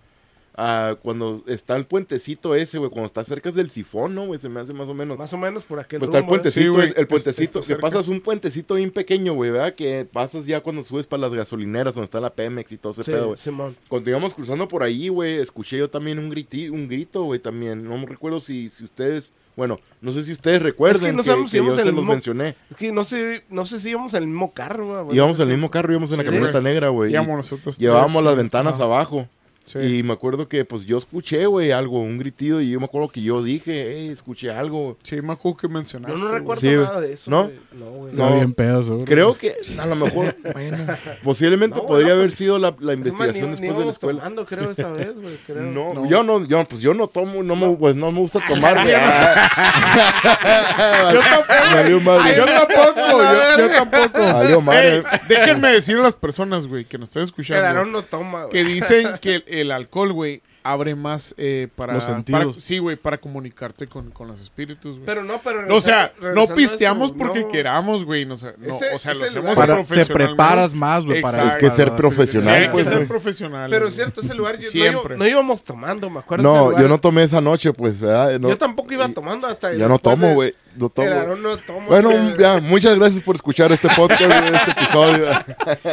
ah, cuando está el puentecito ese, güey, cuando está cerca del sifón, ¿no, güey? Se me hace más o menos. Más o menos por aquel Pues está el ¿eh? puentecito, Sí, es- el es- puentecito, que pasas un puentecito bien pequeño, güey, ¿verdad? Que pasas ya cuando subes para las gasolineras, donde está la Pemex y todo ese Sí, pedo, güey. Cuando íbamos cruzando por ahí, güey, escuché yo también un, griti, un grito, güey, también. No me recuerdo si, si ustedes, bueno, no sé si ustedes recuerdan no que, sabemos si que yo íbamos en se el los mismo- mencioné. Es que no sé, no sé si íbamos en el mismo carro, güey. Íbamos en el mismo carro, íbamos en la Sí, camioneta güey. negra, güey. Íbamos nosotros. Llevábamos tres, las ventanas abajo. Sí. Y me acuerdo que, pues, yo escuché, güey, algo, un gritido. Y yo me acuerdo que yo dije, hey, escuché algo. Sí, me acuerdo que mencionaste. Yo no recuerdo Sí, nada de eso, ¿No? güey. No, güey. No. No, bien pedo, seguro. Creo que a lo mejor, bueno, posiblemente No, podría no, haber pues, sido la, la Es más, investigación ni después de la escuela. tomando, creo, esa vez, güey. creo. No, No. yo no, yo, pues yo no tomo, no me, pues no me gusta tomar, güey. Yo tampoco. Ay, yo tampoco. yo, yo tampoco. Madre. Déjenme decir a las personas, güey, que nos están escuchando. Aarón no toma, que güey. dicen que el, alcohol, güey, abre más eh, para, Los sentidos. para- Sí, güey, para comunicarte con, con los espíritus, güey. Pero no, pero... No, o sea, regresando- no regresando a pisteamos eso, porque no. queramos, güey. No, sé, no, Ese- o sea, lo hacemos lugar- Para, te profesionalmente. preparas más, güey, para... Es que ser para- Sí, profesional, hay que pues, ser güey. profesional. Pero güey. es cierto, ese lugar... yo- no, Siempre. íbamos- no íbamos tomando, me acuerdo. ese No, lugar. yo no tomé esa noche, pues, ¿verdad? No, Yo tampoco iba tomando hasta... ya no después tomo, de- güey. No tomo. El Aarón no toma. Bueno, güey. ya, muchas gracias por escuchar este podcast, güey, este episodio.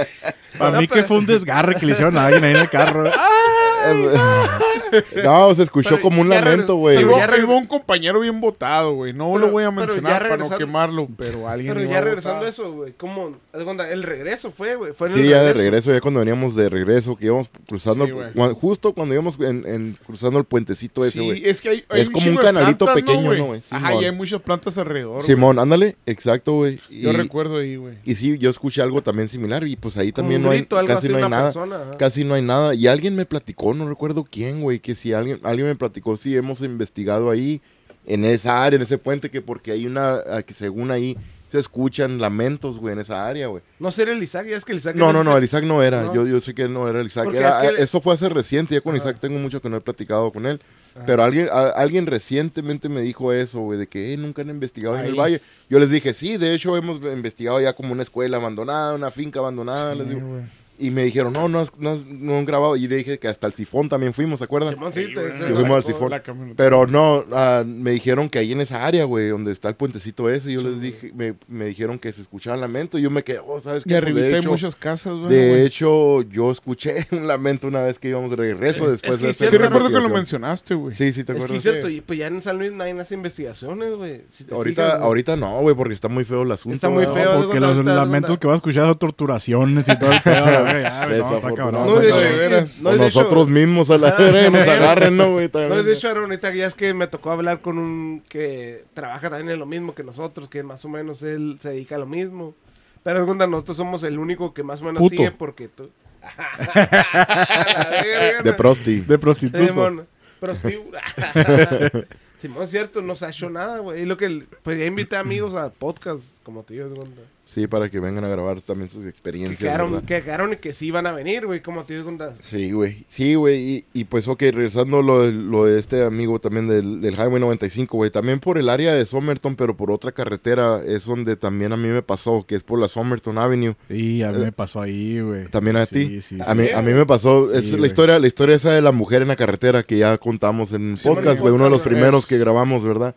Para No, mí que fue un desgarre que le hicieron a alguien ahí en el carro. No, se escuchó Pero como un lamento, güey. pero ya un compañero bien votado, güey. No Pero- lo voy a mencionar para no quemarlo, pero alguien Pero ya regresando a eso, güey, ¿cómo? El regreso fue, güey. Sí, el ya de regreso, ya cuando veníamos de regreso, que íbamos cruzando, Sí, justo cuando íbamos en, en- cruzando el puentecito ese, Sí, güey. es que hay, hay Es como un canalito plantas, pequeño, ¿no, güey? Ajá, y hay muchas plantas alrededor. Simón, ándale, exacto, güey. Yo recuerdo ahí, güey. Y sí, yo escuché algo también similar y pues ahí también un no hay, casi no hay nada. Casi no hay nada. Y alguien me platicó, no recuerdo quién, güey, que si alguien, alguien me platicó, si hemos investigado ahí, en esa área, en ese puente, que porque hay una, que según ahí se escuchan lamentos, güey, en esa área, güey. No ser el Isaac, ya es que el Isaac... No, no, no, el Isaac no era. No. Yo, yo sé que él no era el Isaac. Era- es que- Eso fue hace reciente, ya con Ajá. Isaac tengo mucho que no he platicado con él. Ajá. Pero alguien, a- alguien recientemente me dijo eso, güey, de que "Eh, nunca han investigado en el Ahí. valle. Yo les dije, sí, de hecho hemos investigado ya como una escuela abandonada, una finca abandonada. les Sí, digo. güey. Y me dijeron, no, no, has- no, no han grabado. Y dije que hasta el sifón también fuimos, ¿se acuerdan? Sí, Que fuimos al sifón. Pero no, ah, me dijeron que ahí en esa área, güey, donde está el puentecito ese, yo les dije, me, me dijeron que se escuchaba lamento. Y yo me quedé, oh, ¿sabes qué? Y Pues, hay hecho, muchas casas, güey. de güey. hecho, yo escuché un lamento una vez que íbamos de regreso Sí, después es que de sí hacer Sí, recuerdo que lo mencionaste, güey. Sí, sí, te Es que acuerdas. es cierto, y pues ya en San Luis no hay unas investigaciones, güey. Si ahorita, fijas, güey. ahorita no, güey, porque está muy feo el asunto. Está muy feo. Porque los lamentos que vas a escuchar son torturaciones y todo el pedo. güey, no, nosotros mismos a la verga nos agarren, ¿no, güey? No, de hecho, Aaron, ahorita ya es que me tocó hablar con un que trabaja también en lo mismo que nosotros, que más o menos él se dedica a lo mismo. Pero segunda, nosotros somos el único que más o menos Puto. sigue porque tú... Verga, De no. prosti. De prostituto. Simón, prostíbulo. Simón, es cierto, no se ha hecho nada, güey. Y lo que, pues ya invité amigos a podcast, como te digo, segunda. Sí, para que vengan a grabar también sus experiencias. quedaron, ¿verdad? que quedaron y que sí iban a venir, güey, como te segunda. Sí, güey. Sí, güey. Y, y pues, ok, regresando lo, de- lo de este amigo también del, del Highway 95, güey. También por el área de Somerton, pero por otra carretera, es donde también a mí me pasó, que es por la Somerton Avenue. Y a mí me pasó ahí, güey. ¿También a Sí, ti? Sí, A sí. mí, a mí me pasó, es Sí, la historia, la historia esa de la mujer en la carretera que ya contamos en el Sí, podcast, güey, uno de los primeros es- que grabamos, ¿verdad?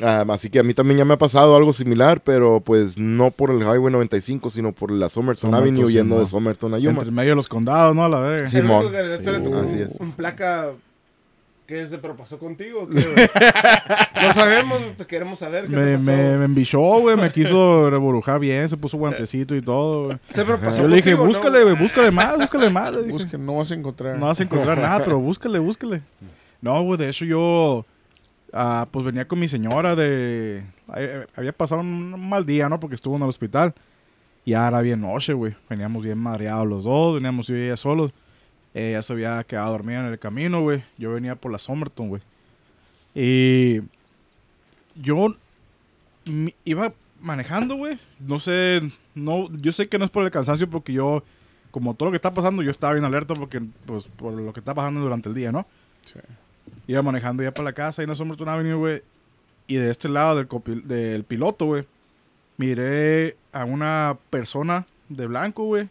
Ah, así que a mí también ya me ha pasado algo similar, pero pues no por el Highway 95, sino por la Somerton, Somerton, Avenue sí, yendo no. de Somerton a Yuma. Entre medio de los condados, ¿no? A la verga. Sí. Simón. Sí, así es. Un placa que se propasó contigo. ¿qué, no sabemos, pues, queremos saber. ¿qué Me, me, me embichó, güey. Me quiso reburujar bien. Se puso guantecito y todo, güey. Se propasó Yo le dije, contigo, ¿no? búscale, güey. Búscale más, búscale más. le dije. Busque, no vas a encontrar. No vas a encontrar nada, pero búscale, búscale. No, güey, de hecho yo, ah, pues venía con mi señora de... eh, Había pasado un mal día, ¿no? Porque estuvo en el hospital. Y era bien noche, güey. Veníamos bien mareados los dos, veníamos yo y ella solos. Ella se había quedado dormida en el camino, güey. Yo venía por la Somerton, güey. Y yo iba manejando, güey. No sé, no, yo sé que no es por el cansancio porque yo, como todo lo que está pasando, yo estaba bien alerta porque, pues, por lo que está pasando durante el día, ¿no? Sí. Iba manejando ya para la casa y en la Somerton Avenue, güey. Y de este lado del, del piloto, güey, miré a una persona de blanco, güey,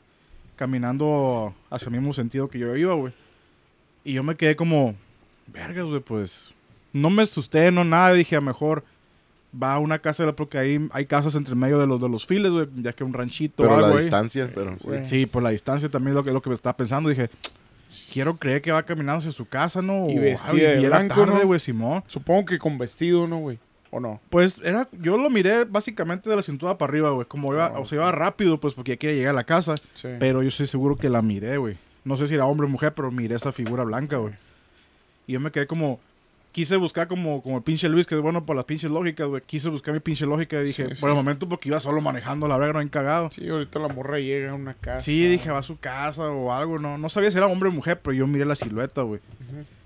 caminando hacia el mismo sentido que yo iba, güey. Y yo me quedé como, vergas, güey, pues no me asusté, no nada, dije, a lo mejor va a una casa, porque ahí hay casas entre medio de los, de los files, güey, ya que un ranchito Pero o algo la ahí. distancia, pero sí. güey. Sí, por la distancia también es lo que, lo que me estaba pensando. Dije, quiero creer que va caminando hacia su casa, ¿no? Y O vestida algo, de y blanco, tarde, ¿no? güey, Simón. Supongo que con vestido, ¿no, güey? ¿O no? Pues era, yo lo miré básicamente de la cintura para arriba, güey. Como iba, Ah, o sea, iba rápido, pues porque ya quería llegar a la casa. Sí. Pero yo estoy seguro que la miré, güey. No sé si era hombre o mujer, pero miré esa figura blanca, güey. Y yo me quedé como. Quise buscar como, como el pinche Luis, que es bueno por las pinches lógicas, güey. Quise buscar mi pinche lógica y dije, Sí, sí. por el momento, porque iba solo manejando, la verdad, no cagado. Sí, ahorita la morra llega a una casa. Sí, dije, va a su casa o algo, no. No sabía si era hombre o mujer, pero yo miré la silueta, güey.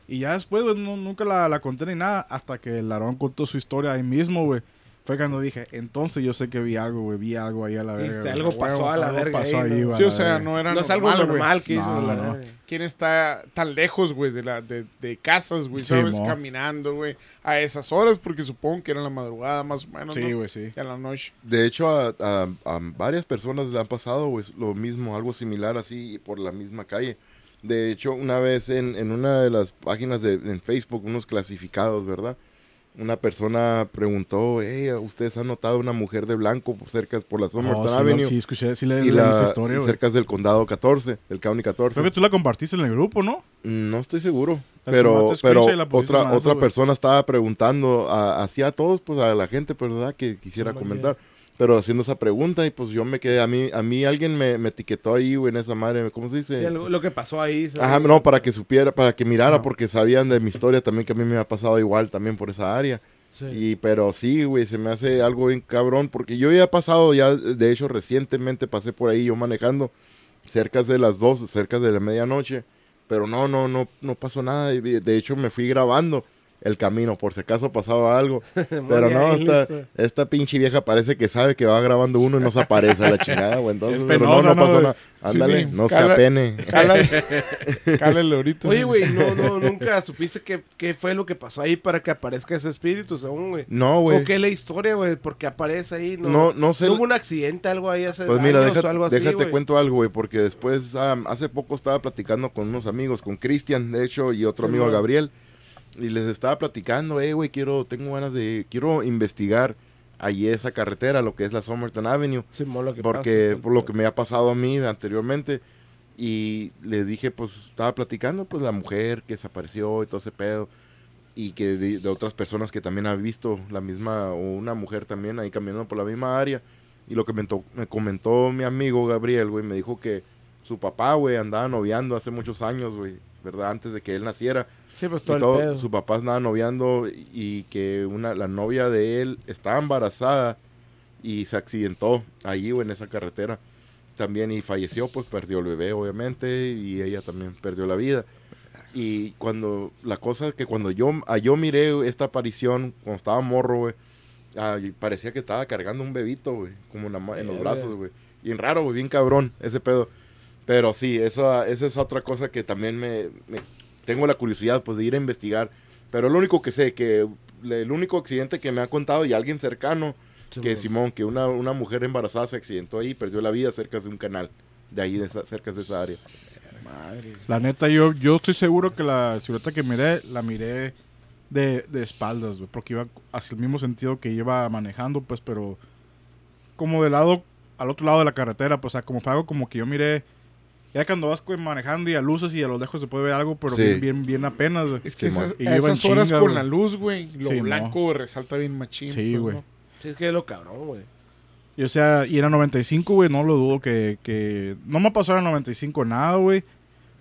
Y ya después, güey, no- nunca la, la conté ni nada, hasta que el Aarón contó su historia ahí mismo, güey. Fue cuando dije, entonces yo sé que vi algo, güey, vi algo ahí a la verga. Güey. algo pasó a la Algo verga pasó ahí, ahí, ¿no? güey, Sí, o sea, no era No es algo normal, güey. normal que No, no. ¿Quién está tan lejos, güey, de, la, de, de casas, güey, Sí, sabes? mo. Caminando, güey, a esas horas, porque supongo que era la madrugada, más o menos, Sí, ¿no? güey, sí. Y a la noche. De hecho, a, a- a varias personas le han pasado pues, lo mismo, algo similar así por la misma calle. De hecho, una vez en, en una de las páginas de en Facebook, unos clasificados, ¿verdad? Una persona preguntó, hey, ¿ustedes han notado una mujer de blanco cerca por la Somerton Oh, sí, Avenue? lo- sí, escuché, sí le y la, esa historia, cerca del condado 14, el county 14. Creo que tú la compartiste en el grupo, ¿no? No estoy seguro. La Pero, pero otra, otra persona estaba preguntando a- hacia a todos, pues a la gente, pues, ¿verdad? Que quisiera comentar. Pero haciendo esa pregunta y pues yo me quedé, a mí, a mí alguien me, me etiquetó ahí, güey, en esa madre, ¿cómo se dice? Sí, algo- lo que pasó ahí. ¿sabes? Ajá, no, para que supiera, para que mirara, porque sabían de mi historia también, que a mí me ha pasado igual también por esa área. Sí. Y, pero sí, güey, se me hace algo bien cabrón, porque yo ya he pasado, ya, de hecho, recientemente pasé por ahí yo manejando, cerca de las dos, cerca de la medianoche, pero no, no, no, no pasó nada, de hecho me fui grabando el camino, por si acaso pasaba algo, pero no, esta, esta pinche vieja parece que sabe que va grabando uno y no se aparece a la chingada, güey, entonces, Es pero no, no ¿no, pasó nada, ándale, Sí, no se apene. Cálale, cálale ahorita. Oye, güey, no, no, nunca supiste qué, qué fue lo que pasó ahí para que aparezca ese espíritu, según, güey. No, güey. ¿O qué es la historia, güey? Porque aparece ahí, ¿no? No, no sé. ¿No hubo un accidente, algo ahí hace Pues mira, años deja- o algo así, déjate güey? cuento algo, güey, porque después, hace poco estaba platicando con unos amigos, con Cristian, de hecho, y otro Sí, amigo, man. Gabriel, y les estaba platicando, eh, güey, quiero, tengo ganas de, quiero investigar allí esa carretera, lo que es la Somerton Avenue, lo que porque pasa, por lo que me ha pasado a mí anteriormente, y les dije, pues, estaba platicando, pues, la mujer que desapareció y todo ese pedo, y que de, de otras personas que también han visto la misma, o una mujer también ahí caminando por la misma área, y lo que me, to- me comentó mi amigo Gabriel, güey, me dijo que su papá, güey, andaba noviando hace muchos años, güey, ¿verdad? Antes de que él naciera. Sí, pues Y todo el todo- pedo. su papá andaba noviando y que una, la novia de él estaba embarazada y se accidentó allí, güey, en esa carretera. También y falleció, pues perdió el bebé, obviamente, y ella también perdió la vida. Y cuando, la cosa es que cuando yo, ah, yo miré esta aparición, cuando estaba morro, güey, parecía que estaba cargando un bebito, güey, como ma- en los brazos, güey. Bien raro, güey, bien cabrón, ese pedo. Pero sí, eso, esa es otra cosa que también me, me- tengo la curiosidad, pues, de ir a investigar. Pero lo único que sé, que el único accidente que me ha contado y alguien cercano, que Simón, que una, una mujer embarazada se accidentó ahí y perdió la vida cerca de un canal, de ahí, de esa- cerca de esa área. Madre. La neta, yo, yo estoy seguro que la silueta que miré, la miré de, de espaldas. Porque iba hacia el mismo sentido que iba manejando, pues, pero como de lado, al otro lado de la carretera, pues, o sea, como fue algo como que yo miré. Ya cuando vas güey, manejando y a luces y a lo lejos se puede ver algo, pero Sí. bien, bien, bien apenas, güey. Es que Sí, esas, Y a esas horas chinga, con güey. la luz, güey, lo Sí, blanco resalta bien machín. Sí, pues, güey. ¿no? Sí, es que es lo cabrón, güey. Y o sea, y era 95, güey, no lo dudo que, que... No me ha pasado en 95 nada, güey.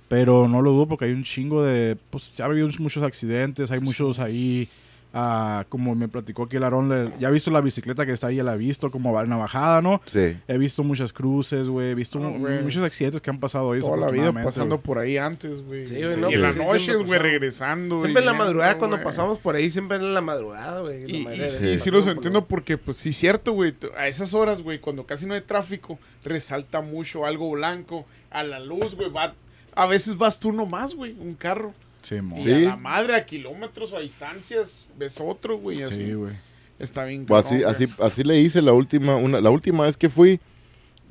Pero no lo dudo porque hay un chingo de... Pues ya ha habido muchos accidentes, hay muchos ahí... ah, como me platicó aquí el Aarón, le- ya he visto la bicicleta que está ahí, ya la he visto como va en la bajada, ¿no? Sí. He visto muchas cruces, güey, he visto muchos accidentes que han pasado ahí. Toda la vida pasando por ahí antes, güey. Sí, güey, y no, en las sí, noches, güey, regresando. Siempre en la madrugada, cuando pasamos por ahí, siempre en la madrugada, güey. Y, y- sí pasando los por entiendo la- porque, pues sí, cierto, güey. A esas horas, güey, cuando casi no hay tráfico, resalta mucho algo blanco. A la luz, güey, va. A veces vas tú nomás, güey, un carro. Sí. Y Sí. a la madre, a kilómetros o a distancias, ves otro, güey. Así. Sí, güey. Está bien. Pues así, así, así le hice la última, una, la última vez que fui,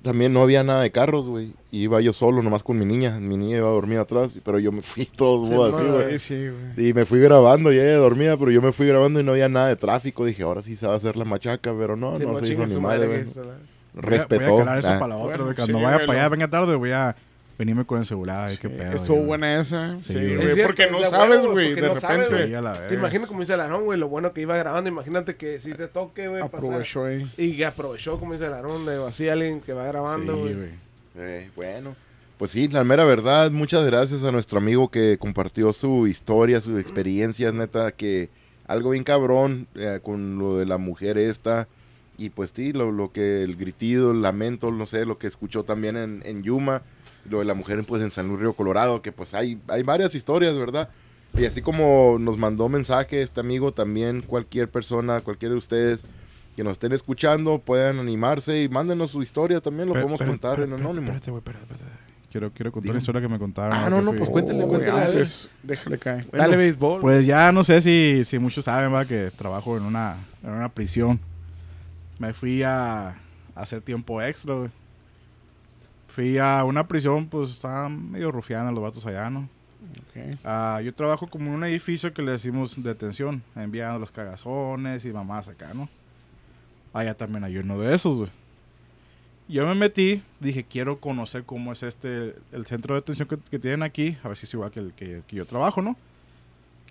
también no había nada de carros, güey. Y Iba yo solo, nomás con mi niña. Mi niña iba a dormir atrás, pero yo me fui todo Sí, así, no, güey. Sí, sí, güey. Y me fui grabando, y ella dormía, pero yo me fui grabando y no había nada de tráfico. Dije, ahora sí se va a hacer la machaca, pero no, Sí, no no, se hizo ni madre, güey. la- Voy a- Respetó. Voy a eso Ah. para la otra, Bueno, güey. Cuando vaya para allá, venga tarde, voy a venirme con el celular. Sí, qué pedo. Estuvo yo- buena esa. Sí, Sí, güey. Es cierto, porque no sabes, güey. De no sabes, repente Sí, a la verga. Te imaginas como dice el Aarón, güey, lo bueno que iba grabando. Imagínate que si te toque, güey, pasar- aprovechó ahí. Y que aprovechó, como dice el Aarón, de así alguien que va grabando, Sí, güey. güey. Eh, bueno, pues sí, la mera verdad, muchas gracias a nuestro amigo que compartió su historia, sus experiencias, neta, que algo bien cabrón eh, con lo de la mujer esta. Y pues sí, lo, lo que el gritido, el lamento, no sé, lo que escuchó también en, en Yuma, lo de la mujer pues en San Luis Río Colorado, que pues hay, hay varias historias, ¿verdad? Y así como nos mandó mensaje este amigo, también cualquier persona, cualquiera de ustedes que nos estén escuchando, puedan animarse y mándenos su historia también, lo Pero- podemos pero- contar pero- en anónimo. Espérate, güey, espérate, espérate. Quiero, quiero contar Dime. la historia que me contaron. Ah, no, no, fui. pues cuéntale, Oh, güey, cuéntale. Antes, déjale caer. Dale béisbol. Pues ya no sé si, si muchos saben, va, que trabajo en una, en una prisión. Me fui a, a hacer tiempo extra, güey. Fui a una prisión, pues estaban medio rufianas los vatos allá, ¿no? Ok. Ah, yo trabajo como en un edificio que le decimos detención, enviando los cagazones y mamás acá, ¿no? Allá también hay uno de esos, güey. Yo me metí, dije, quiero conocer cómo es este, el centro de detención que, que tienen aquí, a ver si es igual que el que, que yo trabajo, ¿no?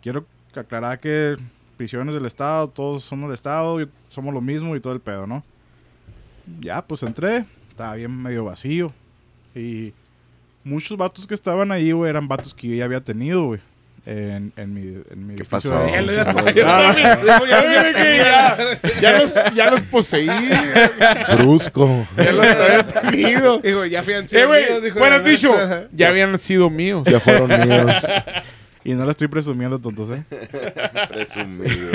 Quiero aclarar que prisiones del Estado, todos somos del Estado, somos lo mismo y todo el pedo, ¿no? Ya, pues entré, estaba bien medio vacío. Y muchos vatos que estaban ahí, güey, eran vatos que yo ya había tenido, güey. En, en mi, en mi ¿Qué edificio pasó? de- Ya ya los, ya los poseí. Brusco. Ya los había tenido. Dijo, ya fui Eh, bueno, dicho, ya habían sido míos. Ya fueron míos. Y no lo estoy presumiendo, tontos, ¿eh? Presumido.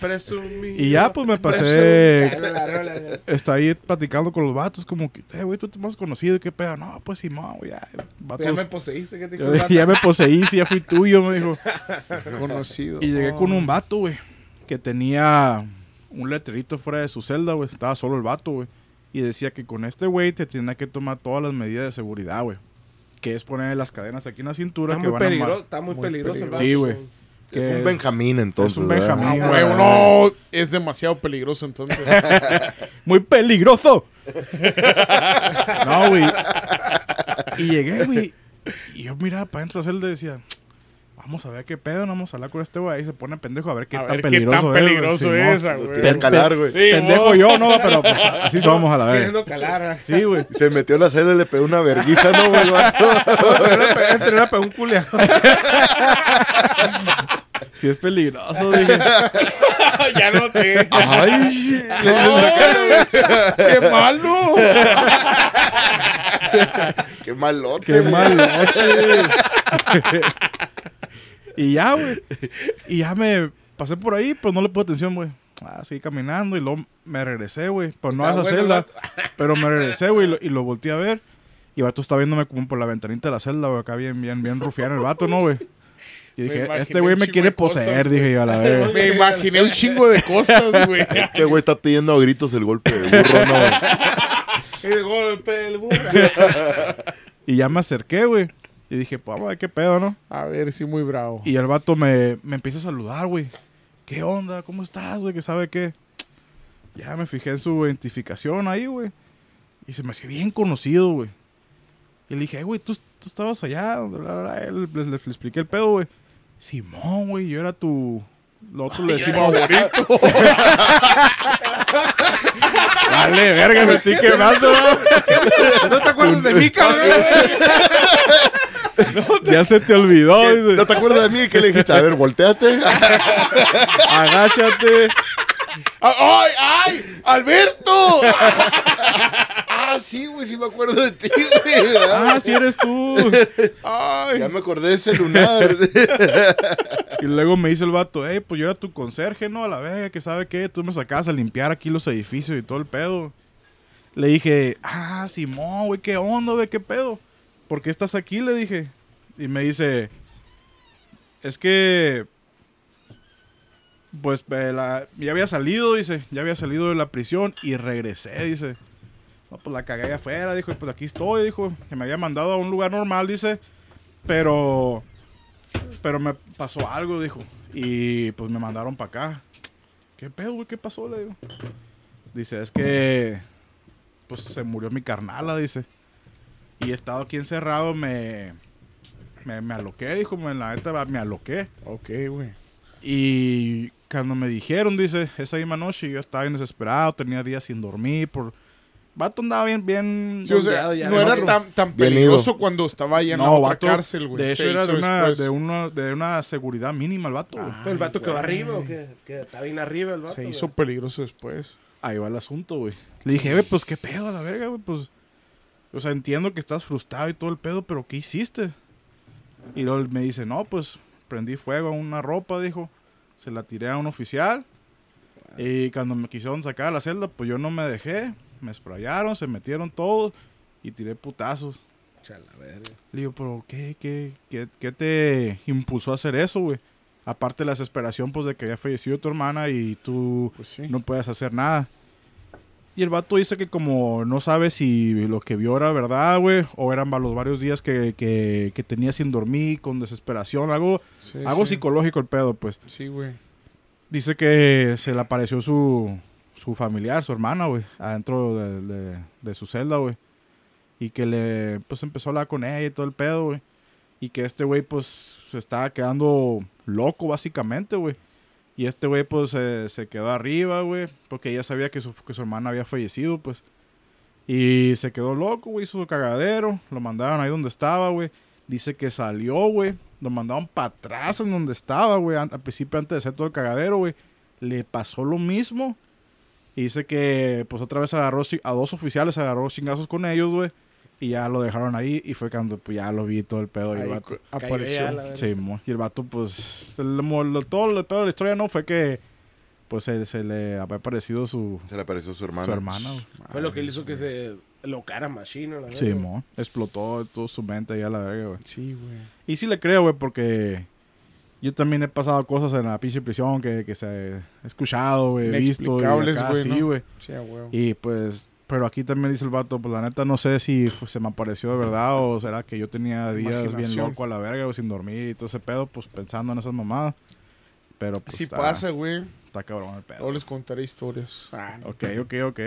Presumido. Y ya, pues, me pasé-. La. Está ahí platicando con los vatos, como que, eh, güey, tú te has conocido, ¿qué pedo? No, pues Simón, güey, ya. Vatos, Ya me poseíste, ¿qué te yo ya me poseí, sí, ya fui tuyo, me dijo. Conocido. Y llegué con un vato, güey, que tenía un letrerito fuera de su celda, güey. Estaba solo el vato, güey. Y decía que con este güey te tenía que tomar todas las medidas de seguridad, güey. Que es poner las cadenas aquí en la cintura Está que muy, van a peligro, mar- está muy, muy peligroso el peligroso. Sí, güey. Es un Benjamín entonces. un ¿verdad? Benjamín. Ah, güey. no, es demasiado peligroso entonces. ¡Muy peligroso! no, güey. Y llegué, güey. Y yo miraba para adentro y decía, vamos a ver qué pedo, no vamos a hablar con este güey. Ahí se pone pendejo a ver qué A tan ver qué peligroso tan es. güey. peligroso es esa, güey. quería calar, güey. Sí, Pendejo yo, no, pero pues así somos a la vez. Queriendo calar. Sí, güey. Se metió en la celda y le pegó una verguiza, ¿no, güey? Entre una pe- un culiao. Sí es peligroso, dije. ya no te. Ay, sacaron- ¡Qué malo! Qué malote. Qué malo. Y ya, güey. Y ya me pasé por ahí, pero no le puse atención, güey. Ah, seguí caminando y luego me regresé, güey. Pues no a Está esa bueno celda. Pero me regresé, güey, y lo, y lo volteé a ver. Y el vato está viéndome como por la ventanita de la celda, güey. Acá bien, bien, bien rufián el vato, ¿no, güey? Y dije, este güey me quiere cosas, poseer, güey. dije yo a la vez. Me imaginé un chingo de cosas, güey. Este güey está pidiendo a gritos el golpe de burro, ¿no? El golpe del burro. Y ya me acerqué, güey. Y dije, pues vamos a ver qué pedo, ¿no? A ver, sí, muy bravo. Y el vato me, me empieza a saludar, güey. ¿Qué onda? ¿Cómo estás, güey? ¿Qué sabe qué? Ya me fijé en su identificación ahí, güey. Y se me hacía bien conocido, güey. Y le dije, "Ay, güey, ¿tú, tú estabas allá. bla, bla, bla". Él- Le, le- le expliqué el pedo, güey. Simón, güey, yo era tu... Lo otro le decimos... favorito. Dale, verga, me estoy quemando. ¿No te acuerdas de mí, cabrón? Ya se te olvidó, dice. ¿No te acuerdas de mí? ¿Qué le dijiste? A ver, volteate. Agáchate. ¡Ay, ay! ¡Alberto! Ah, sí, güey, sí me acuerdo de ti, güey. Ah, sí eres tú. ¡Ay! Ya me acordé de ese lunar. Y luego me dice el vato, hey, pues yo era tu conserje, ¿no? A la verga, que sabe qué, tú me sacabas a limpiar aquí los edificios y todo el pedo. Le dije, ah, Simón, güey, ¿qué onda, güey? ¿Qué pedo? ¿Por qué estás aquí? Le dije. Y me dice, es que, pues, eh, ya había salido, dice, ya había salido de la prisión y regresé, dice. No, pues la cagué allá afuera, dijo, y pues aquí estoy, dijo, que me había mandado a un lugar normal, dice, pero, pero me pasó algo, dijo, y pues me mandaron para acá. ¿Qué pedo, güey? ¿Qué pasó? Le digo. Dice, es que, pues se murió mi carnala, dice. Y he estado aquí encerrado, me, me, me aloqué, dijo, me, la neta me aloqué. Ok, güey. Y cuando me dijeron, dice, esa misma noche yo estaba bien desesperado, tenía días sin dormir por... Vato andaba bien, bien... Sí, o sea, ya, no era otro. tan, tan peligroso cuando estaba ahí en la no, otra vato, cárcel, güey. de hecho era de una, de, uno, de una seguridad mínima el vato. güey. Pero el vato que va arriba o qué? Que está bien arriba el vato. Se güey. hizo peligroso después. Ahí va el asunto, güey. Le dije, güey, pues qué pedo a la verga, güey, pues... O sea, entiendo que estás frustrado y todo el pedo, pero ¿qué hiciste? Y luego me dice, no, pues prendí fuego a una ropa, dijo. Se la tiré a un oficial. Y cuando me quisieron sacar a la celda, pues yo no me dejé. Me sprayaron, se metieron todos y tiré putazos. Chala, verga. Le digo, pero ¿qué, qué, qué, qué te impulsó a hacer eso, güey? Aparte de la desesperación, pues, de que había fallecido tu hermana y tú Pues sí. no puedes hacer nada. Y el vato dice que como no sabe si lo que vio era verdad, güey, o eran los varios días que, que, que tenía sin dormir, con desesperación, algo, Sí, algo sí. psicológico el pedo, pues. Sí, güey. Dice que se le apareció su, su familiar, su hermana, güey, adentro de, de- de su celda, güey. Y que le, pues empezó a hablar con ella y todo el pedo, güey. Y que este güey, pues, se estaba quedando loco, básicamente, güey. Y este güey, pues, se- quedó arriba, güey. Porque ella sabía que su, que su hermana había fallecido, pues. Y se quedó loco, güey, hizo su cagadero. Lo mandaron ahí donde estaba, güey. Dice que salió, güey. Lo mandaron para atrás en donde estaba, güey. Al principio, antes de hacer todo el cagadero, güey. Le pasó lo mismo. Y dice que, pues, otra vez agarró a dos oficiales, agarró chingazos con ellos, güey. Y ya lo dejaron ahí. Y fue cuando, pues, ya lo vi todo el pedo. y el Ahí vato- apareció. ya. Sí, mo. y el vato, pues, el- lo- lo- todo el pedo de la historia, ¿no? Fue que, pues, se, se le había aparecido su, Se le apareció su hermana. su hermana. Fue lo que le hizo que se locara machino, la Sí, verga. mo. Explotó toda su mente ahí a la verga, güey. Sí, güey. Y sí le creo, güey, porque yo también he pasado cosas en la pinche prisión que, que se he escuchado, güey, he visto. Inexplicables, güey, Sí, güey. Sí. Y pues, pero aquí también dice el vato, pues la neta no sé si se me apareció de verdad o será que yo tenía días bien loco a la verga, güey, sin dormir y todo ese pedo, pues pensando en esas mamadas. Pero pues Sí está, pasa, güey. está cabrón el pedo. Luego les contaré historias. Ok, ok, ok.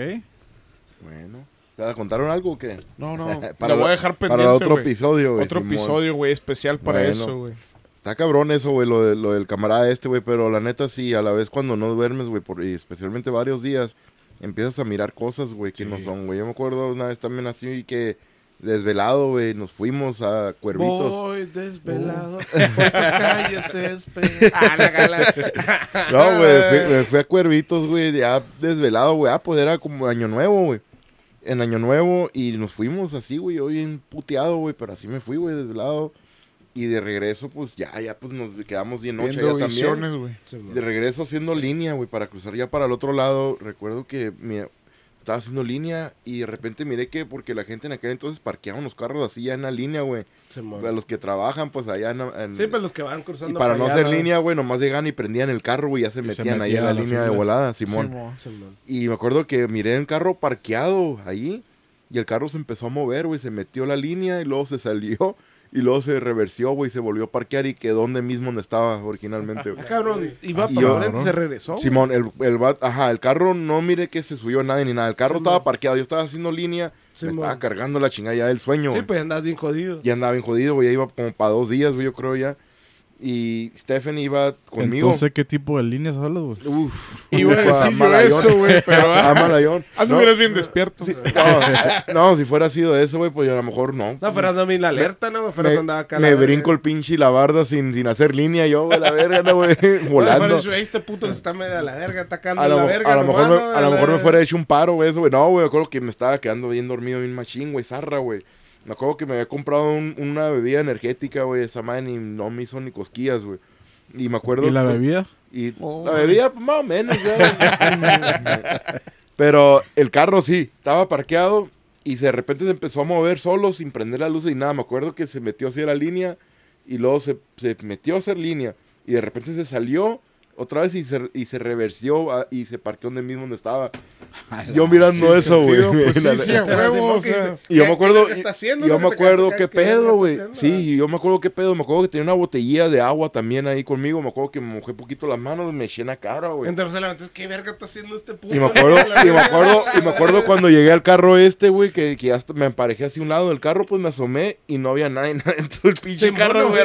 Bueno. ¿Ya contaron algo o qué? No, no. Para lo voy a dejar Para pendiente, otro güey. episodio, güey. Otro Simón. episodio, güey, especial para Bueno. eso, güey. Está cabrón eso, güey, lo, de- lo del camarada este, güey, pero la neta sí, a la vez cuando no duermes, güey, por, y especialmente varios días, empiezas a mirar cosas, güey, que no son, güey. Yo me acuerdo una vez también así que desvelado, güey, nos fuimos a Cuervitos. Voy desvelado por calles. Ah. No, güey, fui, me fui a Cuervitos, güey, ya desvelado, güey. Ah, pues era como Año Nuevo, güey. En Año Nuevo y nos fuimos así, güey, yo bien puteado, güey, pero así me fui, güey, desvelado. Y de regreso, pues ya, ya, pues nos quedamos bien noche allá también. De regreso haciendo línea, güey, para cruzar ya para el otro lado. Recuerdo que mi- estaba haciendo línea y de repente miré que, porque la gente en aquel entonces parqueaban los carros así ya en la línea, güey. A los que trabajan, pues allá en... en- Sí, pues los que van y cruzando. para no allá, hacer línea, güey, nomás llegaban y prendían el carro, güey, ya se Y se metían ahí en la, línea de volada, Simón. Simón. Simón. Y me acuerdo que miré un carro parqueado ahí y el carro se empezó a mover, güey, se metió la línea y luego se salió y luego se reversió, güey, se volvió a parquear y quedó donde mismo donde estaba originalmente, güey. Ah, cabrón, iba Y para yo- enfrente y se regresó. Simón, el, el ajá, el carro no mire que se subió nadie ni nada. El carro Simón. estaba parqueado, yo estaba haciendo línea, Simón. me estaba cargando la chingada ya del sueño. Sí, güey. pues andas bien jodido. Ya andaba bien jodido, güey, ya iba como para dos días, güey, yo creo ya. Y Stephen iba conmigo. Entonces, ¿qué tipo de líneas hablas, güey? Uf, Iba a decir yo Malayón. eso, güey, pero... Ah, Ah, Malayón. Anduvieras bien despierto. No, no, si fuera sido eso, güey, pues yo a lo mejor no. No, Fernando a mí la alerta, ¿no? Andaba me acá. me brinco el pinche y la barda sin, sin hacer línea, yo, güey, la verga, no, güey, volando. Este puto se está medio a la verga, atacando A lo, la verga. a lo mejor, me, ¿no? a lo La mejor me fuera hecho un paro, güey, eso, güey. No, güey, me acuerdo que me estaba quedando bien dormido, bien machín, güey, zarra, güey. Me acuerdo que me había comprado un- una bebida energética, güey, esa madre ni, no me hizo ni cosquillas, güey. Y me acuerdo... ¿Y la que- bebida? Y Oh, la bebida, pues, más o menos, ya. Pero el carro sí, estaba parqueado y se- de repente se empezó a mover solo sin prender la luz y nada. Me acuerdo que se metió hacia la línea y luego se, se metió a hacer línea y de repente se salió otra vez y se, y se reversió ah, y se parqueó donde mismo donde estaba. Yo mirando eso, güey. pues sí, sí, o sea, Y yo ¿qué- me acuerdo, está haciendo? y yo ¿Lo me acuerdo qué pedo, güey. Sí, yo me acuerdo qué pedo. Me acuerdo que tenía una botellilla de agua también ahí conmigo. Me acuerdo que me mojé poquito las manos y me eché en la cara, güey. Entonces se levantó, ¿qué verga está haciendo este puto? Y me acuerdo, y me acuerdo, y me acuerdo cuando llegué al carro este, güey, que, que ya hasta me emparejé hacia un lado del carro, pues me asomé y no había nadie dentro del pinche carro, güey.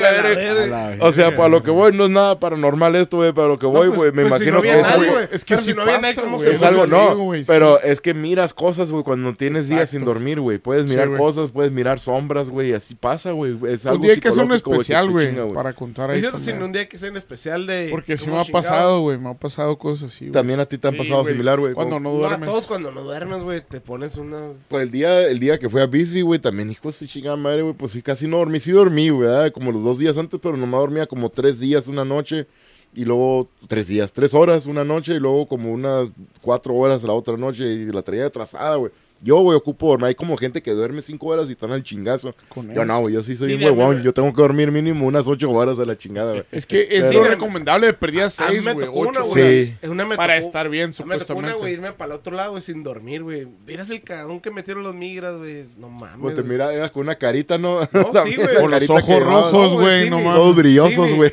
O sea, para lo que voy, no es nada paranormal esto, güey, para lo que voy, güey, me pues si imagino no había que es nadie, algo, güey. es que si no había nadie, pasa, ¿cómo güey. se es algo, digo, no, güey, sí. pero es que miras cosas, güey, cuando tienes días sin dormir, güey, puedes mirar cosas, puedes mirar sombras, güey, así pasa, güey, es algo Un día que hacer un especial, güey, para contar Es ahí. también. un día que sea en especial de... Porque sí me ha pasado, güey, me ha pasado cosas así, güey. También a ti te han pasado similar, güey. Cuando no No, a duermes. todos cuando no duermes, güey, te pones una... Pues el día, el día que fui a Bisbee, güey, también, hijo de su chingada madre, güey, pues sí, casi no dormí. Sí dormí, güey, como los dos días antes, pero nomás dormía como tres días una noche. Y luego, tres días, tres horas una noche. Y luego como unas cuatro horas la otra noche. Y la traía atrasada, güey. Yo, güey, ocupo dormir. Hay como gente que duerme cinco horas y están al chingazo. Con Yo no, güey, yo sí soy Sí, un huevón. verdad. Yo tengo que dormir mínimo unas ocho horas de la chingada, güey. Es que es Pero- recomendable de seis, güey, ocho, Sí. Es una Para estar bien, Me tocó una, güey, supuestamente. irme para el otro lado, güey, sin dormir, güey. Miras el cagón que metieron los migras, güey. No mames, Pues te güey. mira era con una carita, ¿no? No, sí, güey. Con los ojos rojos, güey, no mames. Todos brillosos, Sí, güey.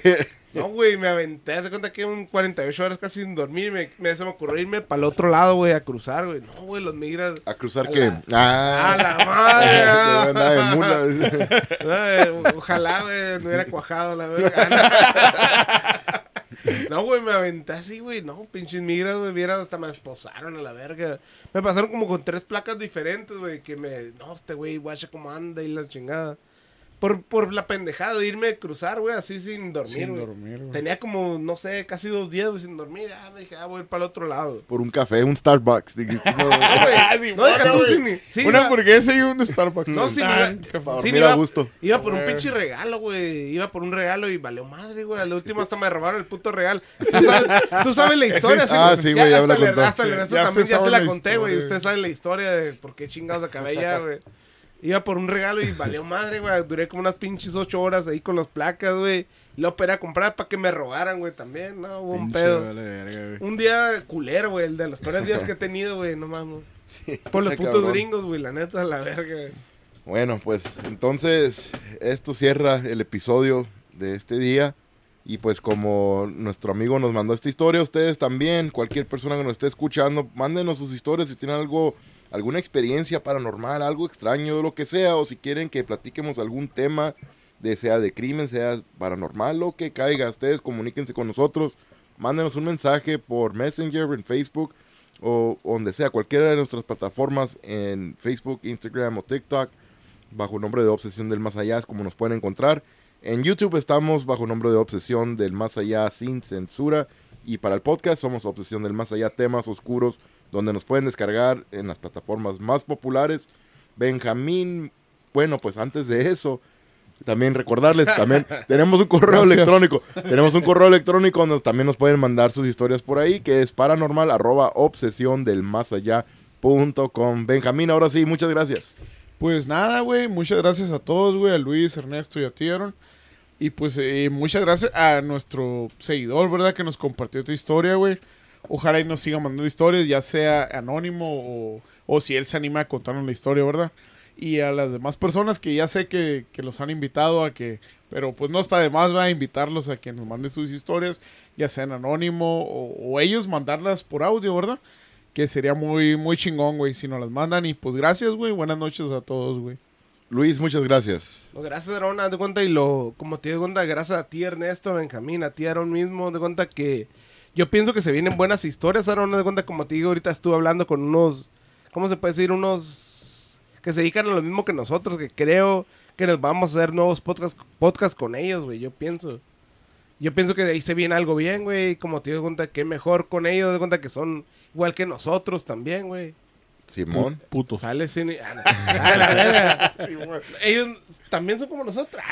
No, güey, me aventé. Haz de cuenta que un 48 horas casi sin dormir. Me, me, se me ocurrió irme para el otro lado, güey, a cruzar, güey. No, güey, los migras. A cruzar la- Ah, ¡A la madre! Andaba de mula. No, eh, ojalá, güey, no hubiera cuajado la verga. No, güey, me aventé así, güey. No, pinches migras, güey. Vieran, hasta me esposaron a la verga. Me pasaron como con tres placas diferentes, güey. Que me. No, este güey, guacha, cómo anda y la chingada. Por, por la pendejada de irme a cruzar, güey, así sin dormir, Sin güey. dormir, güey. Tenía como, no sé, casi dos días, güey, sin dormir. Ah, me dije, ah, voy a ir para el otro lado. Por un café, un Starbucks. Dije, no, No, güey, no, deja tú, güey. sin- sí, Una iba- hamburguesa y un Starbucks. No, sí, Ah, qué favor. sí, dormir a iba- gusto. Iba por un Güey. pinche regalo, güey. Iba por un regalo y valió madre, güey. Al último hasta me robaron el puto regalo. Tú sabes, tú sabes la historia. Sí, Ah, sí, güey, ya me la hasta le- contó. Hasta Sí, el resto ya se también ya se la la conté, güey. historia. Ustedes saben la historia de por qué chingados acabé allá, güey. Iba por un regalo y valió madre, güey. Duré como unas pinches ocho horas ahí con las placas, güey. Lo operé a comprar para que me robaran, güey, también, ¿no? Hubo un pedo. vale verga, güey. Un día culero, güey. El de los peores días que he tenido, güey. No mames. Por los putos cabrón. gringos, güey. La neta, la verga. Bueno, pues entonces esto cierra el episodio de este día. Y pues como nuestro amigo nos mandó esta historia, ustedes también, cualquier persona que nos esté escuchando, mándenos sus historias si tienen algo, alguna experiencia paranormal, algo extraño, lo que sea, o si quieren que platiquemos algún tema, de, sea de crimen, sea paranormal, lo que caiga, ustedes comuníquense con nosotros, mándenos un mensaje por Messenger, en Facebook, o donde sea, cualquiera de nuestras plataformas, en Facebook, Instagram o TikTok bajo el nombre de Obsesión del Más Allá, es como nos pueden encontrar. En YouTube estamos bajo el nombre de Obsesión del Más Allá sin censura. Y para el podcast somos Obsesión del Más Allá, temas oscuros, donde nos pueden descargar en las plataformas más populares. Benjamín, bueno, pues antes de eso, también recordarles, también tenemos un correo Gracias. electrónico. Tenemos un correo electrónico donde también nos pueden mandar sus historias por ahí, que es paranormal arroba obsesión del más allá punto com. Benjamín, ahora sí, muchas gracias. Pues nada, güey. Muchas gracias a todos, güey. A Luis, Ernesto y a ti, Aaron. Y pues eh, muchas gracias a nuestro seguidor, ¿verdad? Que nos compartió esta historia, güey. Ojalá y nos siga mandando historias, ya sea anónimo o, o si él se anima a contarnos la historia, ¿verdad? Y a las demás personas que ya sé que, que los han invitado a que... Pero pues no está de más, va a invitarlos a que nos manden sus historias, ya sea en anónimo o, o ellos mandarlas por audio, ¿verdad? Que sería muy, muy chingón, güey, si nos las mandan. Y pues gracias, güey. Buenas noches a todos, güey. Luis, muchas gracias. No, gracias, Aaron, de cuenta, y lo, como te digo, cuenta, gracias a ti, Ernesto, Benjamín, a ti, Aaron mismo, de cuenta que yo pienso que se vienen buenas historias, Aaron, haz de cuenta, como te digo, ahorita estuve hablando con unos, ¿cómo se puede decir? Unos que se dedican a lo mismo que nosotros, que creo que nos vamos a hacer nuevos podcasts podcast con ellos, güey, yo pienso. Yo pienso que de ahí se viene algo bien, güey, como te digo, cuenta, que mejor con ellos, de cuenta que son igual que nosotros también, güey. Simón. Putos. Sale cine. Ah. Ah, la verga. Ellos también son como nosotros.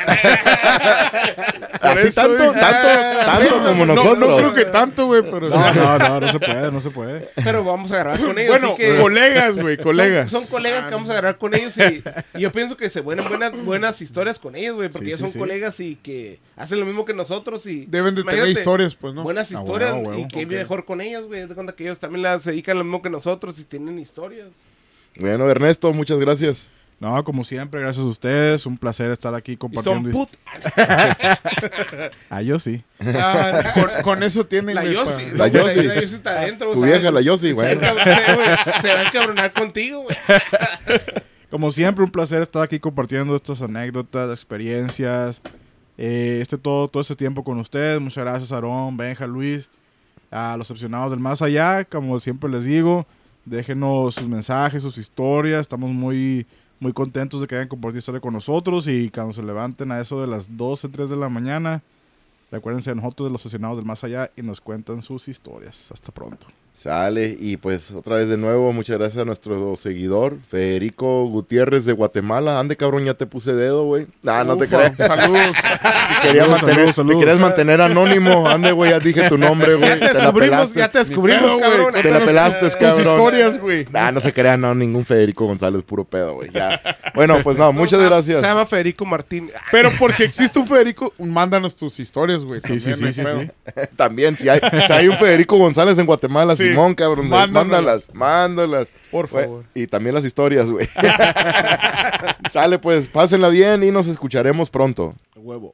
Así eso, tanto, güey. tanto, tanto como No, nosotros. no creo que tanto, güey, pero... No, no, no, no se puede, no se puede. Pero vamos a grabar con ellos. bueno, así que colegas, güey, colegas. Son, son colegas que vamos a grabar con ellos y, y yo pienso que se vuelven buenas, buenas historias con ellos, güey, porque Sí, son sí. colegas y que hacen lo mismo que nosotros y... Deben de tener historias, pues, ¿no? Buenas Ah, historias y qué Ok. mejor con ellos, güey. De cuenta que ellos también las se dedican lo mismo que nosotros y tienen historias. Bueno, Ernesto, muchas gracias. No, como siempre, gracias a ustedes. Un placer estar aquí Y compartiendo. son his- put... Ah, yo sí. Ah, Con, con eso tienen, la Yossi. La Yossi. La Yossi está adentro. Tu vieja, la Yossi, Se güey. va a encab- güey, Se va a encabronar contigo, güey. Como siempre, un placer estar aquí compartiendo estas anécdotas, experiencias. eh, este todo, todo este tiempo con ustedes. Muchas gracias, Aarón, Benja, Luis, a los opcionados del más allá. Como siempre les digo, déjenos sus mensajes, sus historias. Estamos muy, muy contentos de que hayan compartido historia con nosotros. Y cuando se levanten a eso de las 12, 3 de la mañana, recuérdense de nosotros, de los opcionados del más allá, y nos cuentan sus historias. Hasta pronto. Sale, y pues otra vez de nuevo, muchas gracias a nuestro seguidor, Federico Gutiérrez de Guatemala. Ande, cabrón, ya te puse dedo, güey. Ah, no te creas. Saludos. Te, quería Saludos, mantener, saludos, saludos. te querías mantener anónimo. Ande, güey, ya dije tu nombre, güey. Ya te descubrimos, ya te descubrimos, cabrón. Te la pelaste, Tus cabrón. historias, güey. Ah, no se crea, no, ningún Federico González, puro pedo, güey. Ya. Bueno, pues no, muchas se- gracias. Se llama Federico Martín. Ah, Pero porque existe un Federico, mándanos tus historias, güey. Sí, sí, también, sí, sí, sí. También, si hay, si hay un Federico González en Guatemala, Sí. Simón, cabrón, mándalas, mándalas. Por favor. Y también las historias, güey. Sale, pues, pásenla bien y nos escucharemos pronto. Huevo.